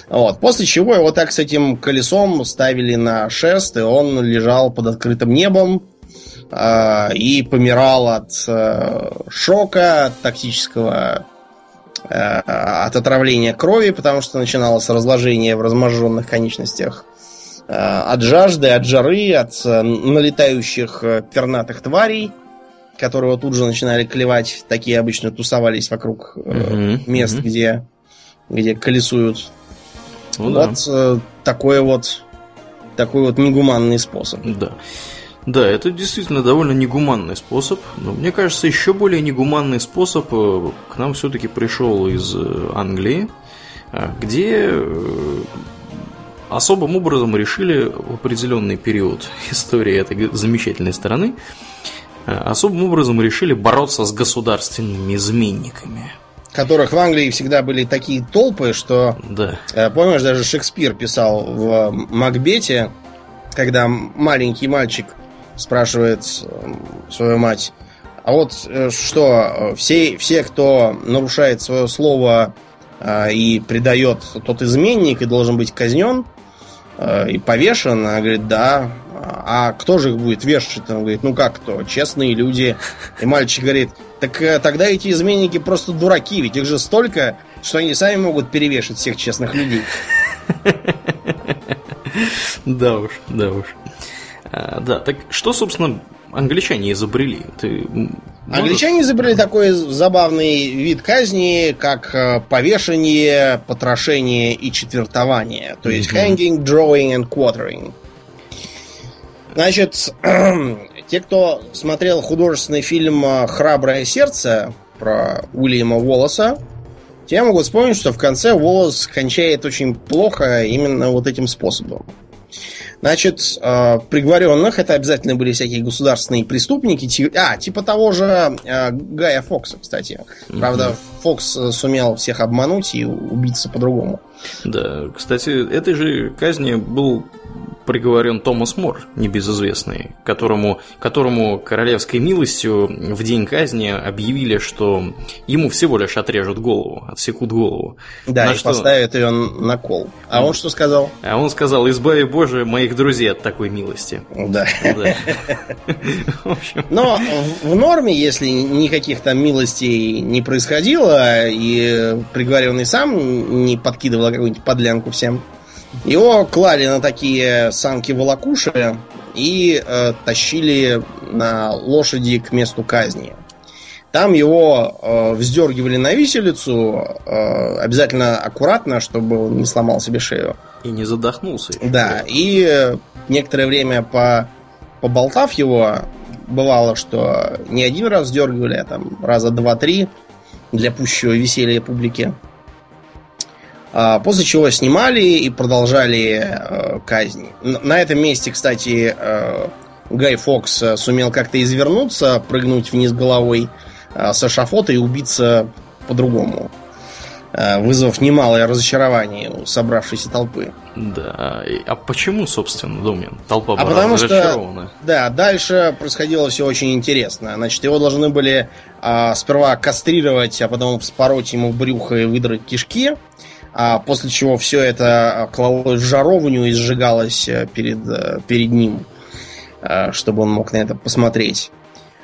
Вот. После чего его так с этим колесом ставили на шест, и он лежал под открытым небом, э, и помирал от э, шока, от токсического э, от отравления крови, потому что начиналось разложение в разможженных конечностях, э, от жажды, от жары, от налетающих пернатых тварей, которые тут же начинали клевать, такие обычно тусовались вокруг mm-hmm. мест, mm-hmm. где где колесуют. Ну, вот да. такой вот такой вот негуманный способ. Да. Да, это действительно довольно негуманный способ. Но мне кажется, еще более негуманный способ э, к нам все-таки пришел из э, Англии, э, где особым образом решили в определенный период истории этой замечательной страны особым образом решили бороться с государственными изменниками. Которых в Англии всегда были такие толпы, что... Да. Помнишь, даже Шекспир писал в Макбете, когда маленький мальчик спрашивает свою мать, а вот что, все, все кто нарушает свое слово и предает тот изменник и должен быть казнен, и повешен. Она говорит, да. А кто же их будет вешать? Он говорит, ну как кто? Честные люди. И мальчик говорит, так э, тогда эти изменники просто дураки, ведь их же столько, что они сами могут перевешать всех честных людей. Да уж, да уж. А, да, так что, собственно, англичане изобрели? Ты Англичане изобрели такой забавный вид казни, как э, повешение, потрошение и четвертование. То есть hanging, drawing and quartering. Значит, те, кто смотрел художественный фильм «Храброе сердце» про Уильяма Уоллеса, те могут вспомнить, что в конце Уоллес кончает очень плохо именно вот этим способом. Значит, э, приговоренных это обязательно были всякие государственные преступники. А, типа того же э, Гая Фокса, кстати. Правда, Фокс сумел всех обмануть и убиться по-другому. Да, кстати, этой же казни был приговорен Томас Мор, небезызвестный, которому, которому королевской милостью в день казни объявили, что ему всего лишь отрежут голову, отсекут голову. Да, на и что... поставят ее на кол. А он что сказал? А он сказал, избави Боже моих друзей от такой милости. Да. Но в норме, если никаких там милостей не происходило, и приговоренный сам не подкидывал какую-нибудь подлянку всем, его клали на такие санки-волокуши и э, тащили на лошади к месту казни. Там его э, вздергивали на виселицу, э, обязательно аккуратно, чтобы он не сломал себе шею. И не задохнулся. Еще. Да, и некоторое время по, поболтав его, бывало, что не один раз вздергивали, а там раза два-три для пущего веселья публики. А, после чего снимали и продолжали э, казни. На этом месте, кстати, э, Гай Фокс э, сумел как-то извернуться, прыгнуть вниз головой с эшафота и убиться по-другому. Вызвав немалое разочарование у собравшейся толпы. Да, а почему, собственно, Домнин? Толпа а потому что, да, дальше происходило все очень интересно. Значит, его должны были а, сперва кастрировать, а потом вспороть ему брюхо и выдрать кишки а после чего все это клалось в жаровню и сжигалось э, перед, э, перед ним, э, чтобы он мог на это посмотреть.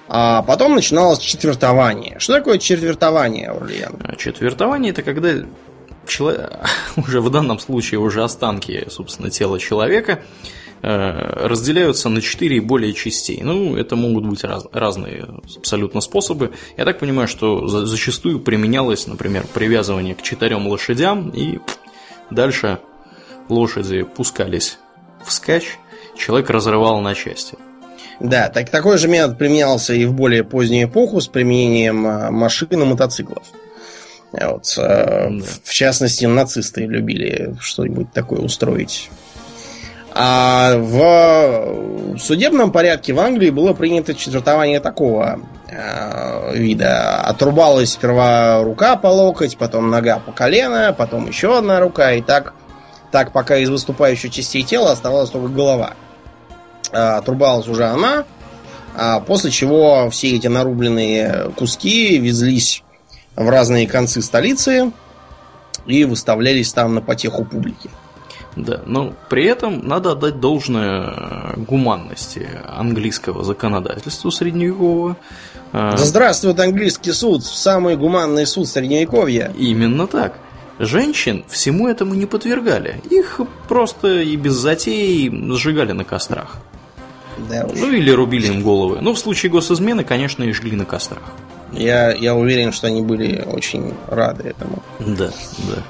А потом начиналось четвертование. Что такое четвертование, Орлиан? А, четвертование это когда человек, уже в данном случае уже останки, собственно, тела человека разделяются на 4 и более частей. Ну, это могут быть раз, разные абсолютно способы. Я так понимаю, что за, зачастую применялось, например, привязывание к четырем лошадям, и дальше лошади пускались в скач, человек разрывал на части. Да, так, такой же метод применялся и в более позднюю эпоху с применением э, машин и мотоциклов. Вот, э, да. В частности, нацисты любили что-нибудь такое устроить. А в судебном порядке в Англии было принято четвертование такого э, вида. Отрубалась сперва рука по локоть, потом нога по колено, потом еще одна рука, и так, так пока из выступающей частей тела оставалась только голова. Э, отрубалась уже она, а после чего все эти нарубленные куски везлись в разные концы столицы и выставлялись там на потеху публики. Да, но при этом надо отдать должное э, гуманности английского законодательства средневекового. Э, да здравствует английский суд, самый гуманный суд средневековья. Именно так. Женщин всему этому не подвергали. Их просто и без затей сжигали на кострах. Да уж. Ну или рубили им головы. Ну, в случае госизмены, конечно, и жгли на кострах. Я, я уверен, что они были очень рады этому. Да, да.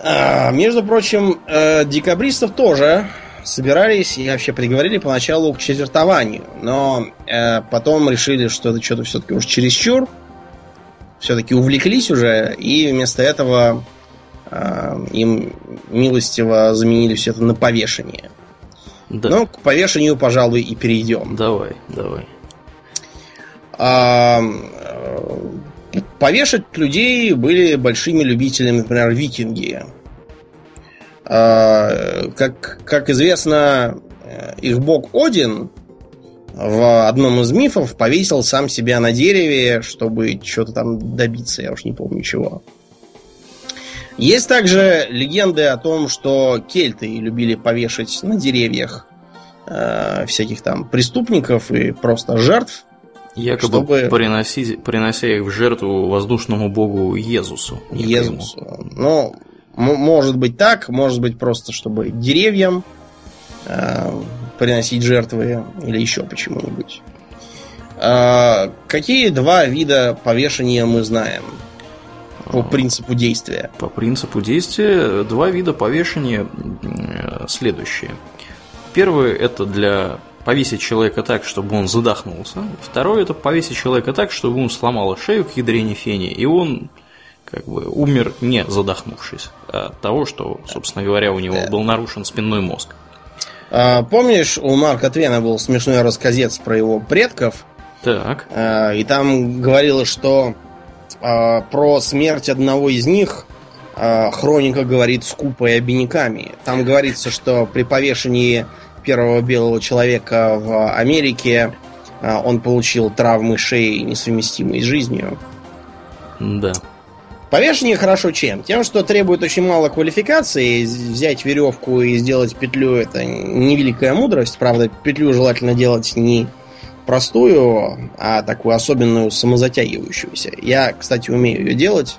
А, между прочим, э, декабристов тоже собирались и вообще приговорили поначалу к четвертованию, но э, потом решили, что это что-то все-таки уж чересчур, все-таки увлеклись уже, и вместо этого э, им милостиво заменили все это на повешение. Да. Ну, к повешению, пожалуй, и перейдем. Давай, давай. А, повешать людей были большими любителями, например, викинги. А, как, как известно, их бог Один в одном из мифов повесил сам себя на дереве, чтобы что-то там добиться, я уж не помню чего. Есть также легенды о том, что кельты любили повешать на деревьях э, всяких там преступников и просто жертв. Якобы чтобы... приносить, принося их в жертву воздушному богу Езусу. Езусу. Ну, может быть так, может быть просто, чтобы деревьям э, приносить жертвы или еще почему-нибудь. Э, какие два вида повешения мы знаем? По принципу действия. По принципу действия два вида повешения следующие. Первый это для повесить человека так, чтобы он задохнулся. Второй это повесить человека так, чтобы он сломал шею к ядрене фени, и он как бы умер не задохнувшись от того, что, собственно говоря, у него да. был нарушен спинной мозг. А, помнишь, у Марка Твена был смешной рассказец про его предков? Так. А, и там говорилось, что а, про смерть одного из них хроника говорит скупо и обиняками. Там говорится, что при повешении первого белого человека в Америке а, он получил травмы шеи, несовместимые с жизнью. Да. Повешение хорошо чем? Тем, что требует очень мало квалификации. Взять веревку и сделать петлю это невеликая мудрость. Правда, петлю желательно делать не простую, а такую особенную самозатягивающуюся. Я, кстати, умею ее делать.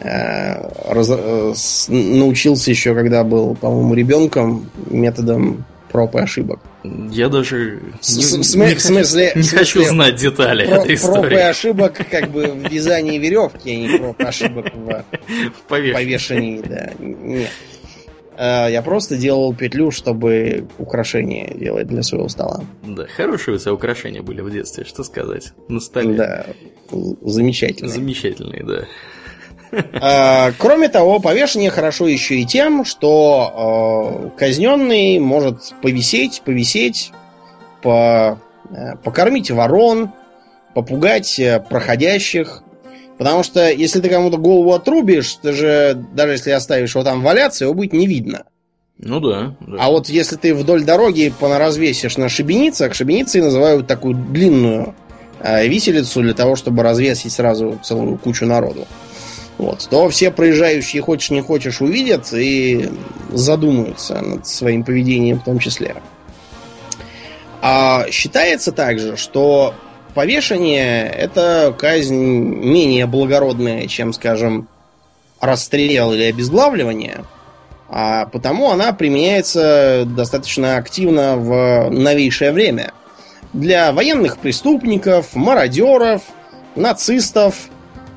Э, раз, э, научился еще, когда был, по-моему, ребенком методом проб и ошибок. Я даже в, не, смысле, не хочу знать детали про, этой истории. Проб и ошибок как бы в вязании веревки, а не проб и ошибок в, в повешении. повешении. Да. Нет. Э, я просто делал петлю, чтобы украшения делать для своего стола. Да, хорошие у тебя украшения были в детстве, что сказать, на столе. Да, замечательные. Замечательные, да. А, кроме того, повешение хорошо еще и тем, что э, казненный может повисеть, повисеть, по, э, покормить ворон, попугать проходящих, Потому что если ты кому-то голову отрубишь, ты же, даже если оставишь его там валяться, его будет не видно. Ну да, да. А вот если ты вдоль дороги понаразвесишь на шибеницах, шибеницы называют такую длинную э, виселицу для того, чтобы развесить сразу целую кучу народу. Вот, то все проезжающие, хочешь не хочешь, увидят и задумаются над своим поведением в том числе. А считается также, что повешение это казнь менее благородная, чем, скажем, расстрел или обезглавливание, а потому она применяется достаточно активно в новейшее время. Для военных преступников, мародеров, нацистов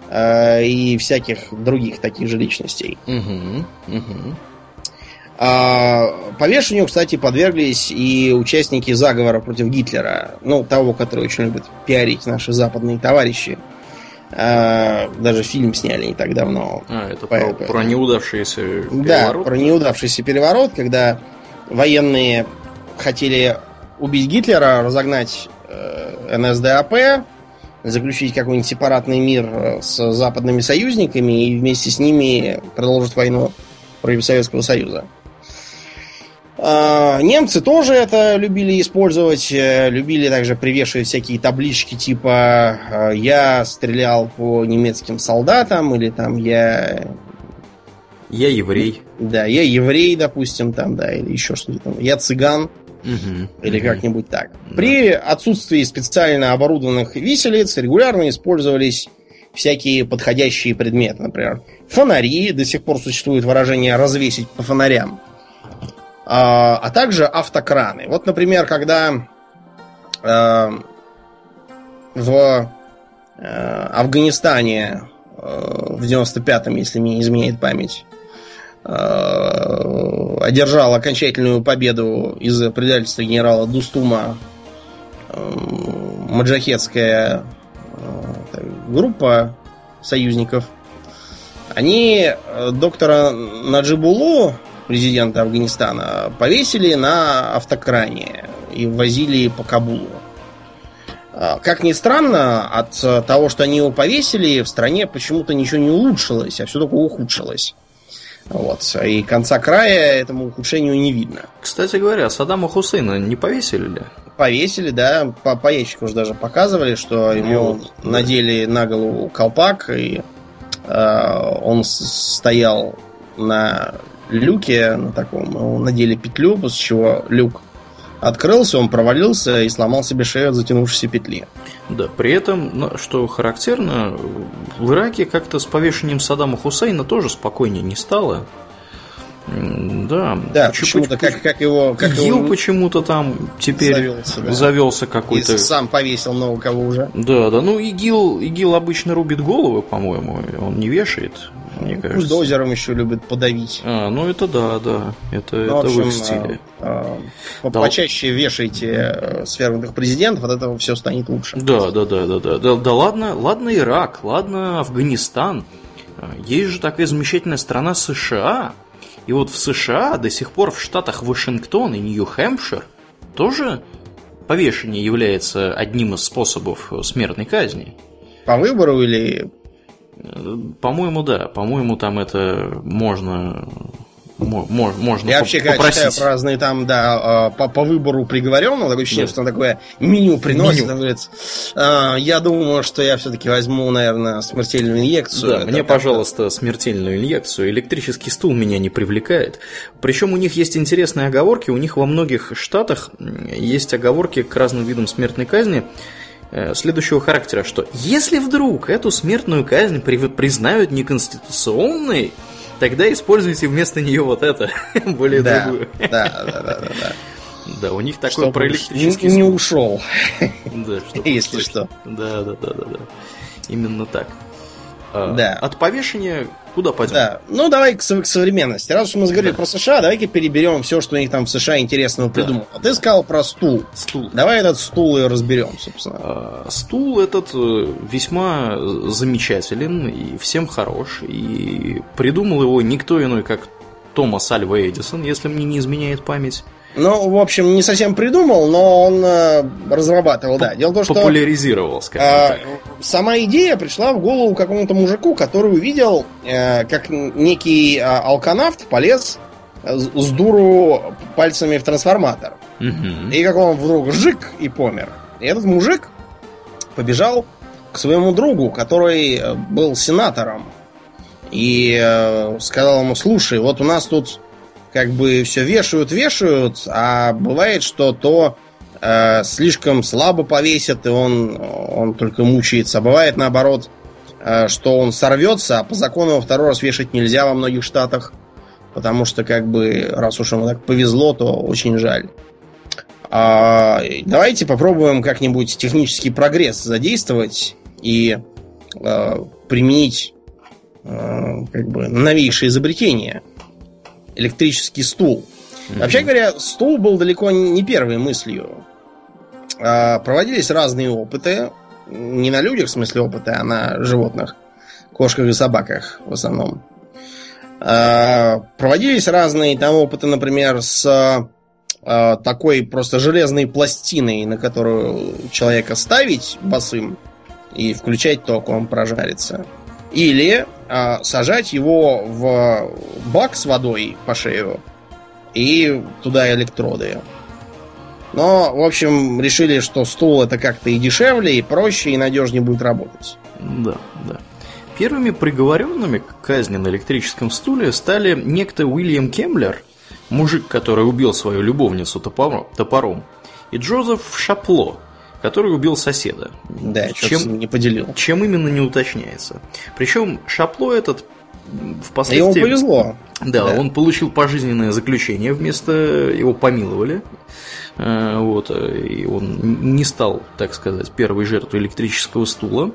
э, и всяких других таких же личностей. Угу, угу. А, повешению, кстати, подверглись и участники заговора против Гитлера. Ну, того, который очень любят пиарить наши западные товарищи. А, даже фильм сняли не так давно. А, это про, про неудавшийся переворот? Да, про неудавшийся переворот, когда военные хотели убить Гитлера, разогнать э, НСДАП, заключить какой-нибудь сепаратный мир э, с западными союзниками и вместе с ними продолжить войну против Советского Союза. А, немцы тоже это любили использовать, э, любили также привешивать всякие таблички типа э, «Я стрелял по немецким солдатам» или там «Я...» Я еврей. Да, я еврей, допустим, там, да, или еще что-то там. Я цыган. Угу, или как-нибудь так. Да. При отсутствии специально оборудованных виселиц регулярно использовались всякие подходящие предметы. Например, фонари. До сих пор существует выражение «развесить по фонарям». А, а также автокраны. Вот, например, когда э, в э, Афганистане э, в 95-м, если мне изменяет память, одержал окончательную победу из-за предательства генерала Дустума маджахетская группа союзников, они доктора Наджибулу президента Афганистана, повесили на автокране и возили по Кабулу. Как ни странно, от того, что они его повесили, в стране почему-то ничего не улучшилось, а все только ухудшилось. Вот. И конца края этому ухудшению не видно. Кстати говоря, Саддама Хусейна не повесили ли? Повесили, да. По, по ящику уже даже показывали, что ему вот, надели да. на голову колпак, и э, он стоял на люке, на таком, надели петлю, после чего люк открылся, он провалился и сломал себе шею от затянувшейся петли. Да, при этом, что характерно, в Ираке как-то с повешением Саддама Хусейна тоже спокойнее не стало. Да, да почему-то как, как его... Как ИГИЛ его... почему-то там теперь завелся, да. завелся какой-то... И сам повесил много кого уже. Да, да, ну ИГИЛ, ИГИЛ обычно рубит головы, по-моему, он не вешает мне ну, кажется. Бульдозером еще любят подавить. А, ну это да, да. Это, ну, это в, общем, в их стиле. А, а, да. Почаще вешайте э, свергнутых президентов, от этого все станет лучше. Да, да, да, да, да. Да, да ладно, ладно Ирак, ладно Афганистан. А, есть же такая замечательная страна США. И вот в США до сих пор в штатах Вашингтон и Нью-Хэмпшир тоже повешение является одним из способов смертной казни. По выбору или по-моему, да. По-моему, там это можно можно Я вообще, когда читаю про разные там, да, а, по, по выбору приговоренного, такое ощущение, да. что он такое меню приносит. Меню. Говорит, а, я думаю, что я все-таки возьму, наверное, смертельную инъекцию. Да, мне, пожалуйста, смертельную инъекцию. Электрический стул меня не привлекает. Причем у них есть интересные оговорки. У них во многих штатах есть оговорки к разным видам смертной казни. Э, следующего характера, что если вдруг эту смертную казнь признают неконституционной, тогда используйте вместо нее вот это, более да, другую. Да, да, да, да, да. Да, у них такой чтобы про электрический... Не, не ушел. Да, Если что. Да, да, да, да, да. Именно так. А, да. От повешения куда пойдем? Да. Ну, давай к, к современности. Раз уж мы заговорили да. про США, давай-ка переберем все, что у них там в США интересного придумал. Да. Ты сказал про стул. Стул. Давай этот стул и разберем, собственно. А, стул этот э, весьма замечателен и всем хорош. И придумал его никто иной, как Томас Альва Эдисон, если мне не изменяет память. Ну, в общем, не совсем придумал, но он э, разрабатывал, да. Дело в том, что... Популяризировал, скажем э, так. Сама идея пришла в голову какому-то мужику, который увидел, э, как некий э, алканавт полез с дуру пальцами в трансформатор. Угу. И как он вдруг жик и помер. И этот мужик побежал к своему другу, который э, был сенатором. И э, сказал ему, слушай, вот у нас тут как бы все вешают, вешают, а бывает, что то э, слишком слабо повесят, и он, он только мучается. А бывает наоборот, э, что он сорвется, а по закону его второй раз вешать нельзя во многих штатах. Потому что, как бы, раз уж ему так повезло, то очень жаль. А, давайте попробуем как-нибудь технический прогресс задействовать и э, применить э, как бы новейшие изобретения электрический стул. Mm-hmm. Вообще говоря, стул был далеко не первой мыслью. А, проводились разные опыты. Не на людях, в смысле опыты, а на животных. Кошках и собаках в основном. А, проводились разные там опыты, например, с а, такой просто железной пластиной, на которую человека ставить босым и включать ток, он прожарится. Или э, сажать его в бак с водой по шею и туда электроды. Но, в общем, решили, что стул это как-то и дешевле, и проще, и надежнее будет работать. Да, да. Первыми приговоренными к казни на электрическом стуле стали некто Уильям Кемблер, мужик, который убил свою любовницу топором, и Джозеф Шапло, который убил соседа. Да, чем не поделил. Чем именно не уточняется. Причем Шапло этот впоследствии... Ему повезло. Да, да, он получил пожизненное заключение вместо... Его помиловали. Э, вот, и он не стал, так сказать, первой жертвой электрического стула.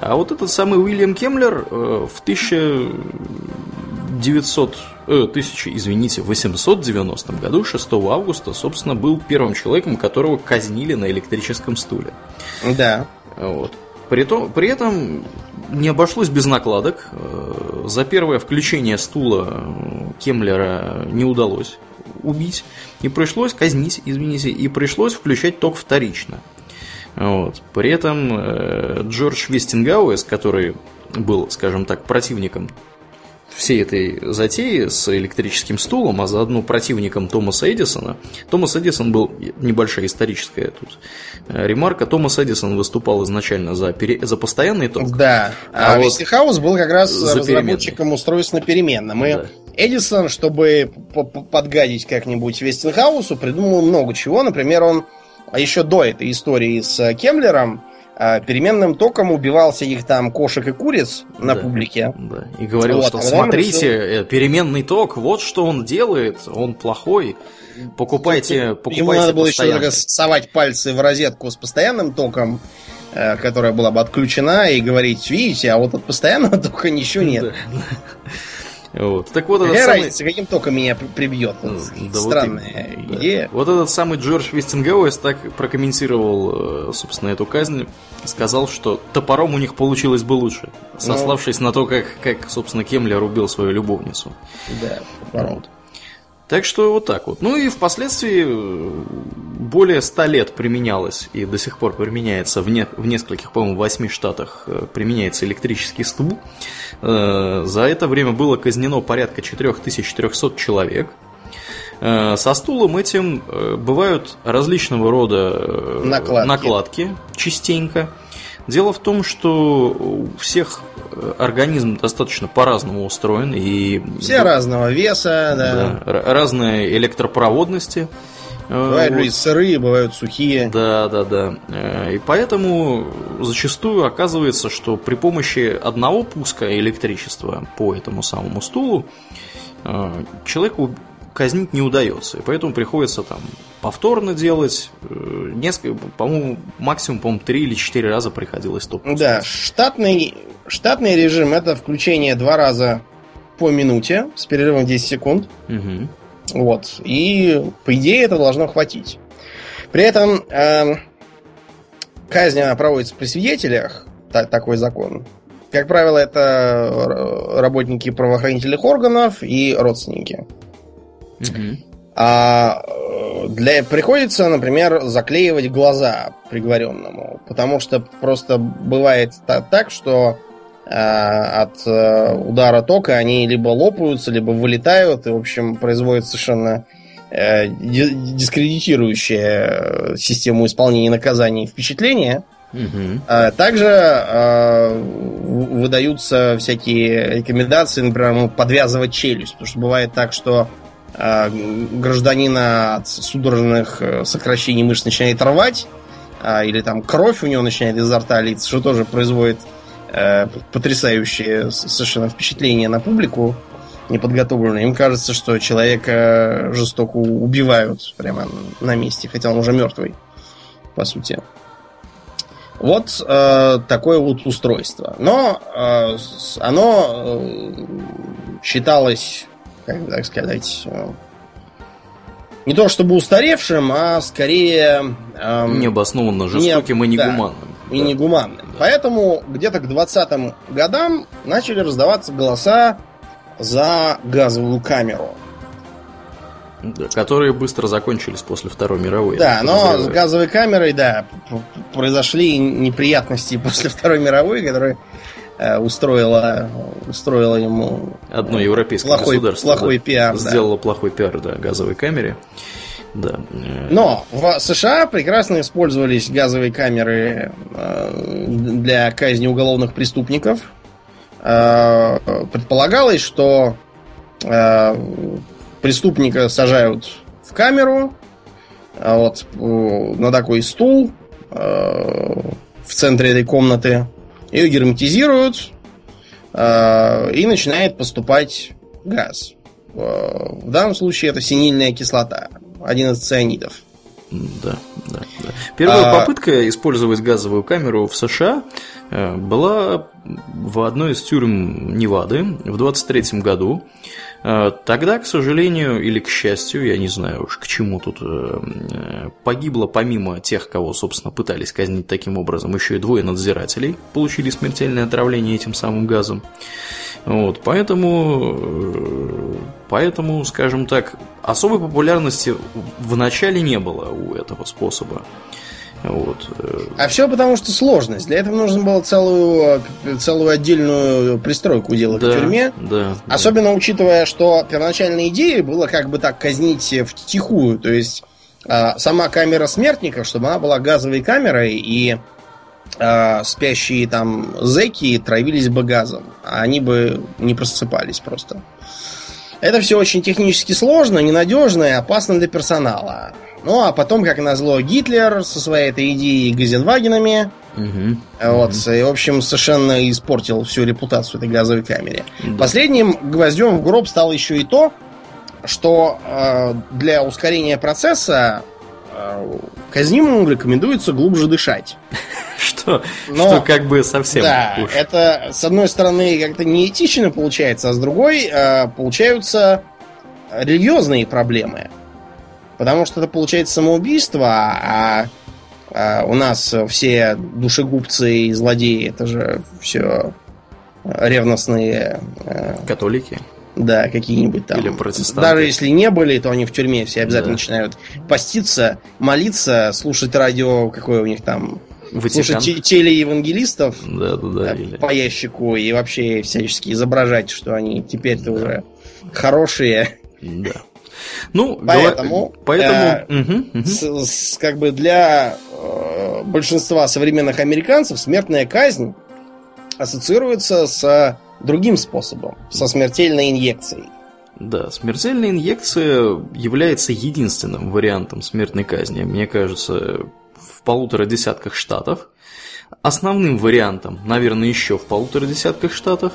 А вот этот самый Уильям Кемлер э, в 1900, э, 1000, извините, 890 году, 6 августа, собственно, был первым человеком, которого казнили на электрическом стуле. Да. Вот. При, том, при этом не обошлось без накладок. Э, за первое включение стула Кемлера не удалось убить. И пришлось казнить, извините, и пришлось включать ток вторично. Вот. При этом э, Джордж Вестингауэс, который был, скажем так, противником всей этой затеи с электрическим стулом, а заодно противником Томаса Эдисона. Томас Эдисон был небольшая историческая тут э, ремарка. Томас Эдисон выступал изначально за, пере... за постоянный ток. Да, а, а вот Вестихаус был как раз разработчиком устройств на переменном. И да. Эдисон, чтобы подгадить как-нибудь Вестинхаусу, придумал много чего. Например, он еще до этой истории с Кемлером а, переменным током убивал всяких там кошек и куриц на да, публике. Да. И говорил, вот, что смотрите, решил... Э, переменный ток, вот что он делает, он плохой. Покупайте, покупайте Ему надо было еще совать пальцы в розетку с постоянным током, э, которая была бы отключена, и говорить, видите, а вот от постоянного тока ничего нет. Вот. Так вот Какая самый... разница, каким током меня прибьет? Вот да странная вот идея. Да. Вот этот самый Джордж Вестингауэс так прокомментировал, э, собственно, эту казнь. Сказал, что топором у них получилось бы лучше, ну. сославшись ну... на то, как, как, собственно, Кемлер убил свою любовницу. Да, топором. Вот. Так что вот так вот. Ну и впоследствии э, более ста лет применялось и до сих пор применяется в, не, в нескольких, по-моему, восьми штатах э, применяется электрический стул. Э, за это время было казнено порядка 4300 человек. Со стулом этим бывают различного рода накладки, накладки частенько. Дело в том, что у всех организм достаточно по-разному устроен. И, Все разного веса, да. да. Разные электропроводности. Бывают вот. люди сырые, бывают сухие. Да, да, да. Э, и поэтому зачастую оказывается, что при помощи одного пуска электричества по этому самому стулу э, человеку казнить не удается. И поэтому приходится там повторно делать. Э, несколько, по-моему, максимум, по-моему, три или четыре раза приходилось топ. Да, штатный, штатный режим это включение два раза по минуте с перерывом 10 секунд. Угу. Вот. И, по идее, это должно хватить. При этом э, казнь она проводится при свидетелях, так, такой закон. Как правило, это работники правоохранительных органов и родственники. А э, для, приходится, например, заклеивать глаза приговоренному, потому что просто бывает так, что э, от э, удара тока они либо лопаются, либо вылетают, и, в общем, производят совершенно э, дискредитирующее систему исполнения наказаний впечатление. Угу. Также э, выдаются всякие рекомендации, например, подвязывать челюсть, потому что бывает так, что Э, гражданина от судорожных э, сокращений мышц начинает рвать, а, или там кровь у него начинает изо рта литься, что тоже производит э, потрясающее совершенно впечатление на публику неподготовленную. Им кажется, что человека жестоко убивают прямо на месте, хотя он уже мертвый, по сути. Вот э, такое вот устройство. Но э, оно э, считалось как так сказать, э, не то чтобы устаревшим, а скорее... Эм, Необоснованно жестоким не, и негуманным. Да, и да. негуманным. Да. Поэтому где-то к 20-м годам начали раздаваться голоса за газовую камеру. Да, которые быстро закончились после Второй мировой. Да, но с газовой камерой, да, произошли неприятности после Второй мировой, которые Э, устроила, устроила ему одно европейское плохой, государство плохой да, пиар. Сделала да. плохой пиар, да, газовой камере. Да. Но в США прекрасно использовались газовые камеры э, для казни уголовных преступников. Э, предполагалось, что преступника сажают в камеру, вот на такой стул в центре этой комнаты ее герметизируют, э, и начинает поступать газ. Э, в данном случае это синильная кислота, один из цианидов. Да, да, да. Первая а... попытка использовать газовую камеру в США э, была в одной из тюрем Невады в 23 году. Э, тогда, к сожалению, или к счастью, я не знаю уж к чему тут, э, погибло помимо тех, кого, собственно, пытались казнить таким образом, еще и двое надзирателей получили смертельное отравление этим самым газом. Вот, поэтому, поэтому, скажем так, особой популярности в начале не было у этого способа. Вот. А все потому, что сложность. Для этого нужно было целую, целую отдельную пристройку делать да, в тюрьме. Да, Особенно да. учитывая, что первоначальная идея была как бы так казнить втихую. То есть а, сама камера смертников, чтобы она была газовой камерой, и а, спящие там зеки травились бы газом, а они бы не просыпались просто. Это все очень технически сложно, ненадежно и опасно для персонала. Ну, а потом, как назло, Гитлер со своей этой идеей Газенвагенами. Угу, вот, угу. и, в общем, совершенно испортил всю репутацию этой газовой камере. Да. Последним гвоздем в гроб стал еще и то, что э, для ускорения процесса казнимому рекомендуется глубже дышать. Что, Но, что как бы совсем Да, уж. это, с одной стороны, как-то неэтично получается, а с другой э, получаются религиозные проблемы. Потому что это получается самоубийство, а, а у нас все душегубцы и злодеи, это же все ревностные... Э, Католики? Да, какие-нибудь там. Или протестанты. Даже если не были, то они в тюрьме все обязательно да. начинают поститься, молиться, слушать радио, какое у них там Ватикан. слушать телеевангелистов да, да, да, или... по ящику и вообще всячески изображать, что они теперь-то да. уже хорошие. Да. Ну, поэтому, поэтому э, угу, угу. С, с, как бы для э, большинства современных американцев смертная казнь ассоциируется с другим способом, со смертельной инъекцией. Да, смертельная инъекция является единственным вариантом смертной казни, мне кажется, в полутора десятках штатов. Основным вариантом, наверное, еще в полутора десятках штатов.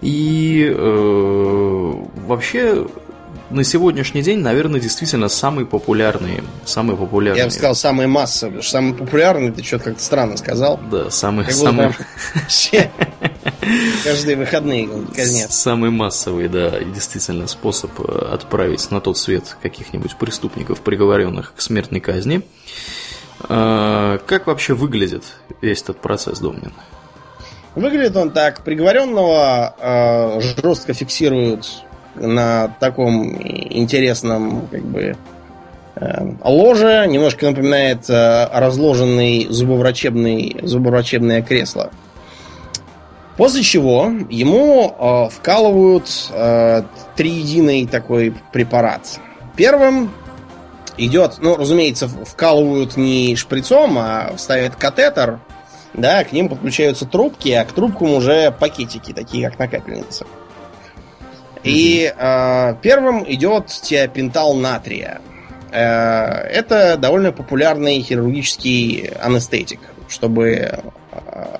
И э, вообще на сегодняшний день, наверное, действительно самые популярные. Самые популярные. Я бы сказал, самые массовые. Самые популярные, ты что-то как-то странно сказал. Да, самые... Самые... Все каждые выходные казнят. Самый массовый, да, действительно способ э, отправить на тот свет каких-нибудь преступников, приговоренных к смертной казни. А, как вообще выглядит весь этот процесс, Домнин? Выглядит он так. Приговоренного э, жестко фиксируют на таком интересном как бы э, ложе. Немножко напоминает разложенный зубоврачебный, зубоврачебное кресло. После чего ему э, вкалывают э, триединый такой препарат. Первым идет, ну, разумеется, вкалывают не шприцом, а ставят катетер, да, к ним подключаются трубки, а к трубкам уже пакетики, такие как накапельницы. И э, первым идет тиопентал натрия. Э, это довольно популярный хирургический анестетик, чтобы э,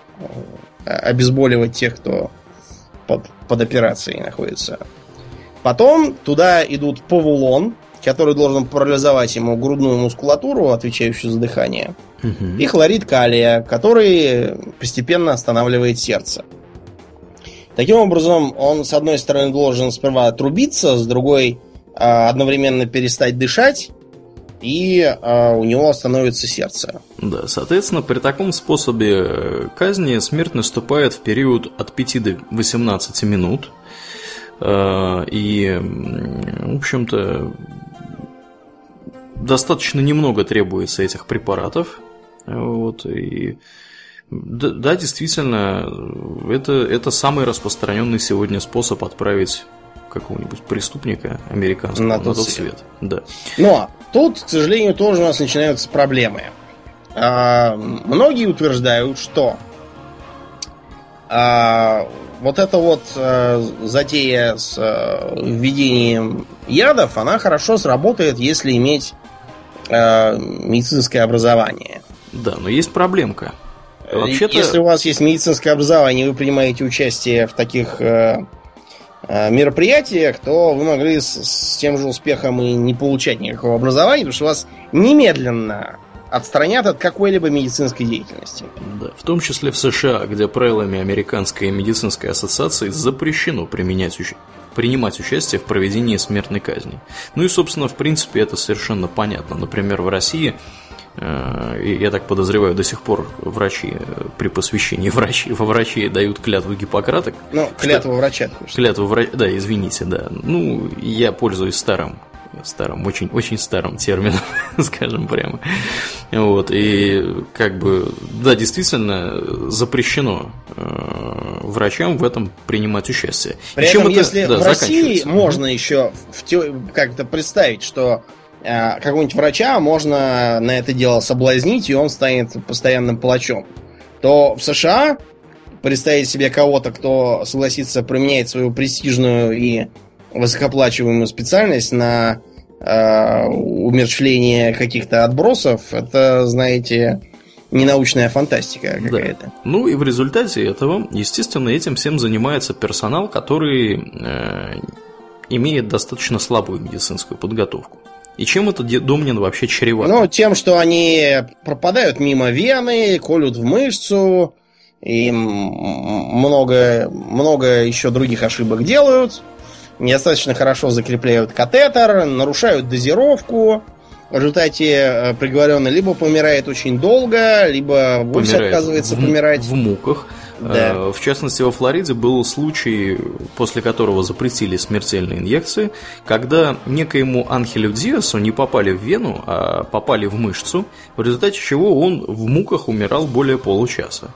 обезболивать тех, кто под, под операцией находится. Потом туда идут повулон, который должен парализовать ему грудную мускулатуру, отвечающую за дыхание, угу. и хлорид калия, который постепенно останавливает сердце. Таким образом, он, с одной стороны, должен сперва отрубиться, с другой а, одновременно перестать дышать, и а, у него остановится сердце. Да, соответственно, при таком способе э, казни смерть наступает в период от 5 до 18 минут. А, и, в общем-то, достаточно немного требуется этих препаратов. Вот, и да, действительно, это, это самый распространенный сегодня способ отправить какого-нибудь преступника американского на, на тот, свет. свет. Да. Но тут, к сожалению, тоже у нас начинаются проблемы. А, многие утверждают, что а, вот эта вот а, затея с а, введением ядов, она хорошо сработает, если иметь а, медицинское образование. Да, но есть проблемка. Вообще-то... Если у вас есть медицинское образование, вы принимаете участие в таких э, э, мероприятиях, то вы могли с, с тем же успехом и не получать никакого образования, потому что вас немедленно отстранят от какой-либо медицинской деятельности. Да, в том числе в США, где правилами Американской медицинской ассоциации запрещено применять принимать участие в проведении смертной казни. Ну и, собственно, в принципе, это совершенно понятно. Например, в России Э, и я так подозреваю, до сих пор врачи э, при посвящении врачи, во врачи дают клятву Гиппократа. Ну, клятву что... врача. Клятву врача, да, извините, да. Ну, я пользуюсь старым старым, очень, очень старым термином, скажем прямо. Вот, и как бы, да, действительно запрещено э, врачам в этом принимать участие. При этом, это, если да, в России можно еще в, как-то представить, что э, какого-нибудь врача можно на это дело соблазнить, и он станет постоянным палачом, то в США представить себе кого-то, кто согласится применять свою престижную и высокоплачиваемую специальность на э, умерщвление каких-то отбросов, это, знаете, не научная фантастика какая-то. Да. Ну и в результате этого, естественно, этим всем занимается персонал, который э, имеет достаточно слабую медицинскую подготовку. И чем это Домнин вообще чревато? Ну, тем, что они пропадают мимо вены, колют в мышцу, и много, много еще других ошибок делают. Недостаточно хорошо закрепляют катетер, нарушают дозировку. В результате э, приговоренный либо помирает очень долго, либо вовсе отказывается в, помирать. В муках. Да. Э, в частности, во Флориде был случай, после которого запретили смертельные инъекции, когда некоему Анхелю Диасу не попали в вену, а попали в мышцу, в результате чего он в муках умирал более получаса.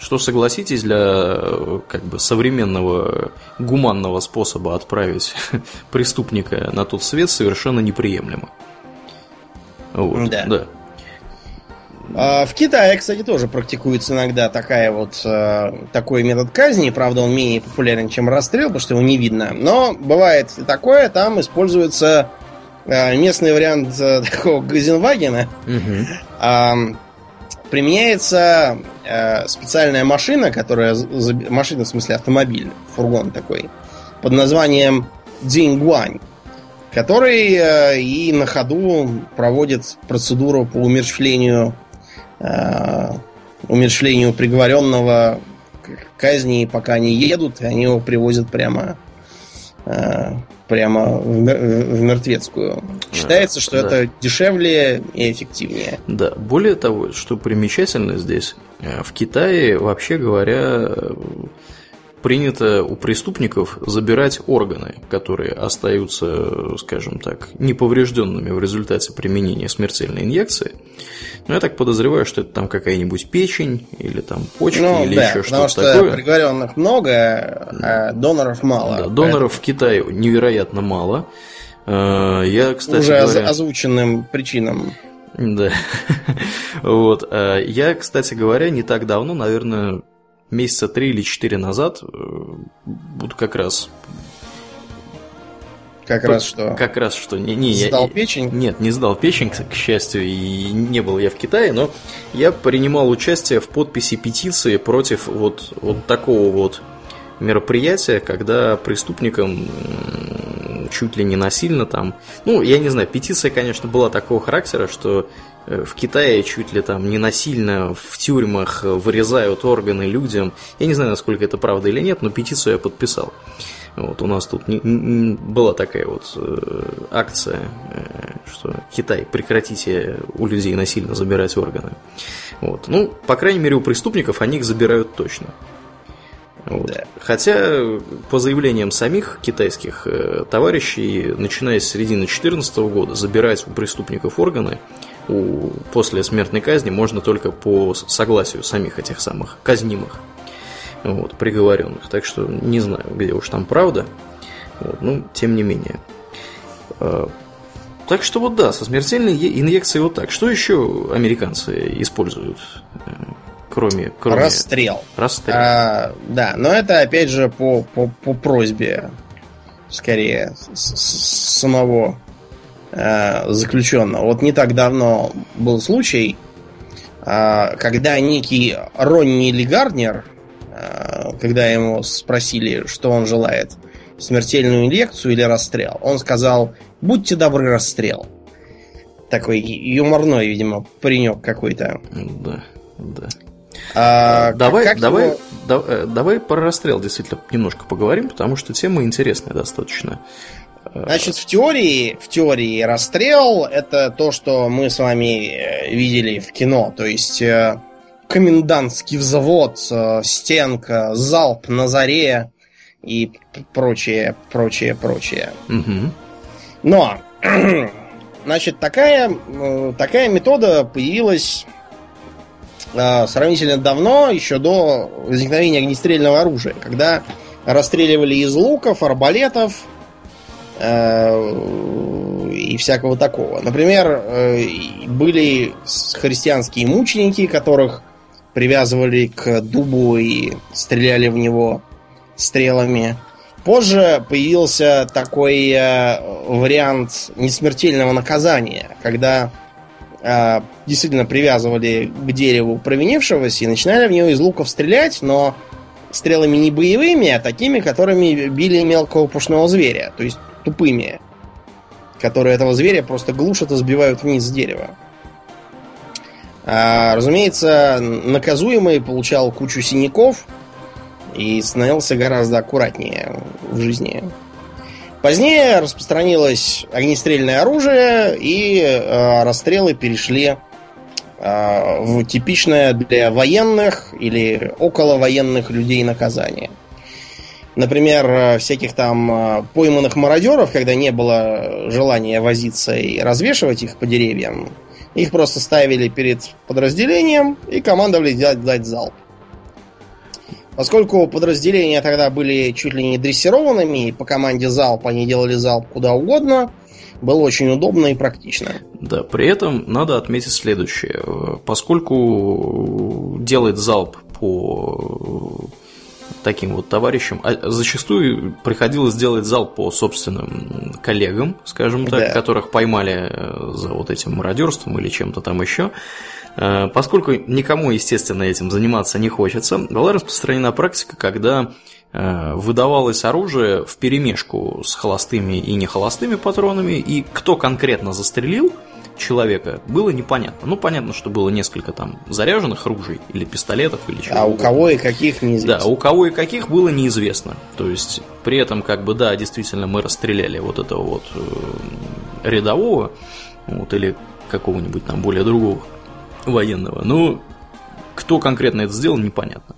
Что, согласитесь, для как бы современного гуманного способа отправить преступника на тот свет совершенно неприемлемо. Вот, да. да. А, в Китае, кстати, тоже практикуется иногда такая вот, э, такой метод казни. Правда, он менее популярен, чем расстрел, потому что его не видно. Но бывает и такое. Там используется э, местный вариант э, такого Газенвагена. Угу применяется э, специальная машина, которая... Машина, в смысле, автомобиль, фургон такой, под названием Дзингуань, который и на ходу проводит процедуру по умерщвлению умерщвлению приговоренного к казни, пока они едут, и они его привозят прямо э, прямо в, в мертвецкую. Считается, что да. это дешевле и эффективнее. Да, более того, что примечательно здесь, э, в Китае, вообще говоря, принято у преступников забирать органы, которые остаются, скажем так, неповрежденными в результате применения смертельной инъекции. Но я так подозреваю, что это там какая-нибудь печень или там почки ну, или да, еще что-то что такое. приговоренных много, а доноров мало. Да, доноров поэтому... в Китае невероятно мало. А, я, кстати Уже говоря... озвученным причинам. Да. вот. А, я, кстати говоря, не так давно, наверное, месяца три или четыре назад, э, вот как раз как раз что? Как раз что. Не, не, сдал я, печень? Нет, не сдал печень, к счастью, и не был я в Китае, но я принимал участие в подписи петиции против вот, вот такого вот мероприятия, когда преступникам чуть ли не насильно там... Ну, я не знаю, петиция, конечно, была такого характера, что в Китае чуть ли там не насильно в тюрьмах вырезают органы людям. Я не знаю, насколько это правда или нет, но петицию я подписал. Вот у нас тут не, не, была такая вот э, акция, э, что Китай, прекратите у людей насильно забирать органы. Вот. Ну, по крайней мере, у преступников они их забирают точно. Вот. Да. Хотя, по заявлениям самих китайских э, товарищей, начиная с середины 2014 года, забирать у преступников органы у, после смертной казни можно только по согласию самих этих самых казнимых, вот, приговоренных. Так что не знаю, где уж там правда. Вот, ну, тем не менее. А, так что вот да, со смертельной инъекцией вот так. Что еще американцы используют? Э, кроме, кроме... Расстрел. Расстрел. А, да, но это опять же по, по, по просьбе скорее с, с самого э, заключенного. Вот не так давно был случай, э, когда некий Ронни Легарднер, э, когда ему спросили, что он желает, смертельную инъекцию или расстрел, он сказал, будьте добры, расстрел. Такой юморной, видимо, паренек какой-то. Да, да. А, давай, как давай, его... да, э, давай про расстрел действительно немножко поговорим, потому что тема интересная достаточно. Значит, в теории, в теории расстрел это то, что мы с вами э, видели в кино. То есть э, комендантский взвод, э, стенка, залп на заре и прочее, прочее, прочее. Угу. Но Значит, такая, такая метода появилась э, сравнительно давно, еще до возникновения огнестрельного оружия, когда расстреливали из луков, арбалетов э, и всякого такого. Например, э, были христианские мученики, которых привязывали к дубу и стреляли в него стрелами. Позже появился такой э, вариант несмертельного наказания, когда э, действительно привязывали к дереву провинившегося и начинали в него из луков стрелять, но стрелами не боевыми, а такими, которыми били мелкого пушного зверя, то есть тупыми, которые этого зверя просто глушат и сбивают вниз с дерева. А, разумеется, наказуемый получал кучу синяков и становился гораздо аккуратнее в жизни. Позднее распространилось огнестрельное оружие, и э, расстрелы перешли э, в типичное для военных или около военных людей наказание. Например, всяких там пойманных мародеров, когда не было желания возиться и развешивать их по деревьям, их просто ставили перед подразделением и командовали дать, дать залп. Поскольку подразделения тогда были чуть ли не дрессированными, и по команде залп они делали залп куда угодно, было очень удобно и практично. Да, при этом надо отметить следующее. Поскольку делать залп по таким вот товарищам. А зачастую приходилось делать залп по собственным коллегам, скажем так, да. которых поймали э, за вот этим мародерством или чем-то там еще. Э, поскольку никому, естественно, этим заниматься не хочется, была распространена практика, когда э, выдавалось оружие в перемешку с холостыми и нехолостыми патронами, и кто конкретно застрелил – человека было непонятно. Ну, понятно, что было несколько там заряженных ружей или пистолетов или чего. А у кого и каких неизвестно. Да, у кого и каких было неизвестно. То есть, при этом, как бы, да, действительно, мы расстреляли вот этого вот э, рядового, вот, или какого-нибудь там более другого военного. Но кто конкретно это сделал, непонятно.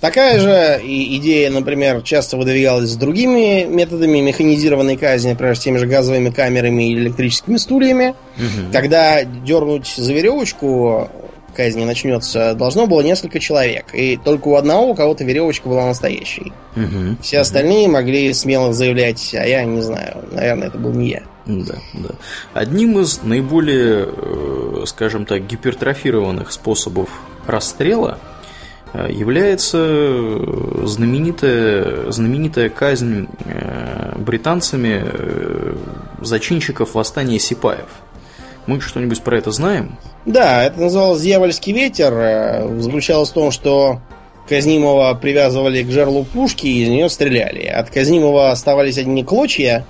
Такая же идея, например, часто выдвигалась с другими методами механизированной казни, например, с теми же газовыми камерами или электрическими стульями. Угу. Когда дернуть за веревочку казни начнется, должно было несколько человек. И только у одного у кого-то веревочка была настоящей. Угу. Все остальные могли смело заявлять, а я не знаю, наверное, это был не я. Да, да. Одним из наиболее, э, скажем так, гипертрофированных способов расстрела – является э, знаменитая, знаменитая казнь э, британцами зачинщиков восстания Сипаев. Мы что-нибудь про это знаем? Да, это называлось «Дьявольский ветер». Заключалось в том, что казнимого привязывали к жерлу пушки и из нее стреляли. От казнимого оставались одни клочья.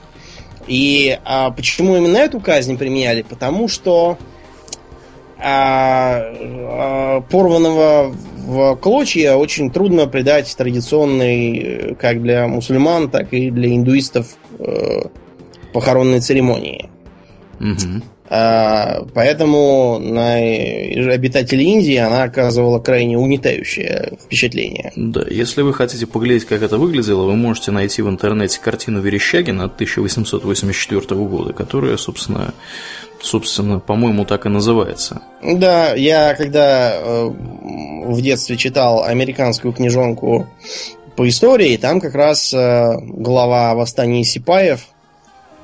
И а почему именно эту казнь применяли? Потому что а, а, порванного в клочья очень трудно придать традиционной, э, как для мусульман, так и для индуистов, э, похоронной церемонии. Угу. А, поэтому на обитателей Индии она оказывала крайне угнетающее впечатление. Да, если вы хотите поглядеть, как это выглядело, вы можете найти в интернете картину Верещагина от 1884 года, которая, собственно, собственно, по-моему, так и называется. Да, я когда э, в детстве читал американскую книжонку по истории, там как раз э, глава восстания Сипаев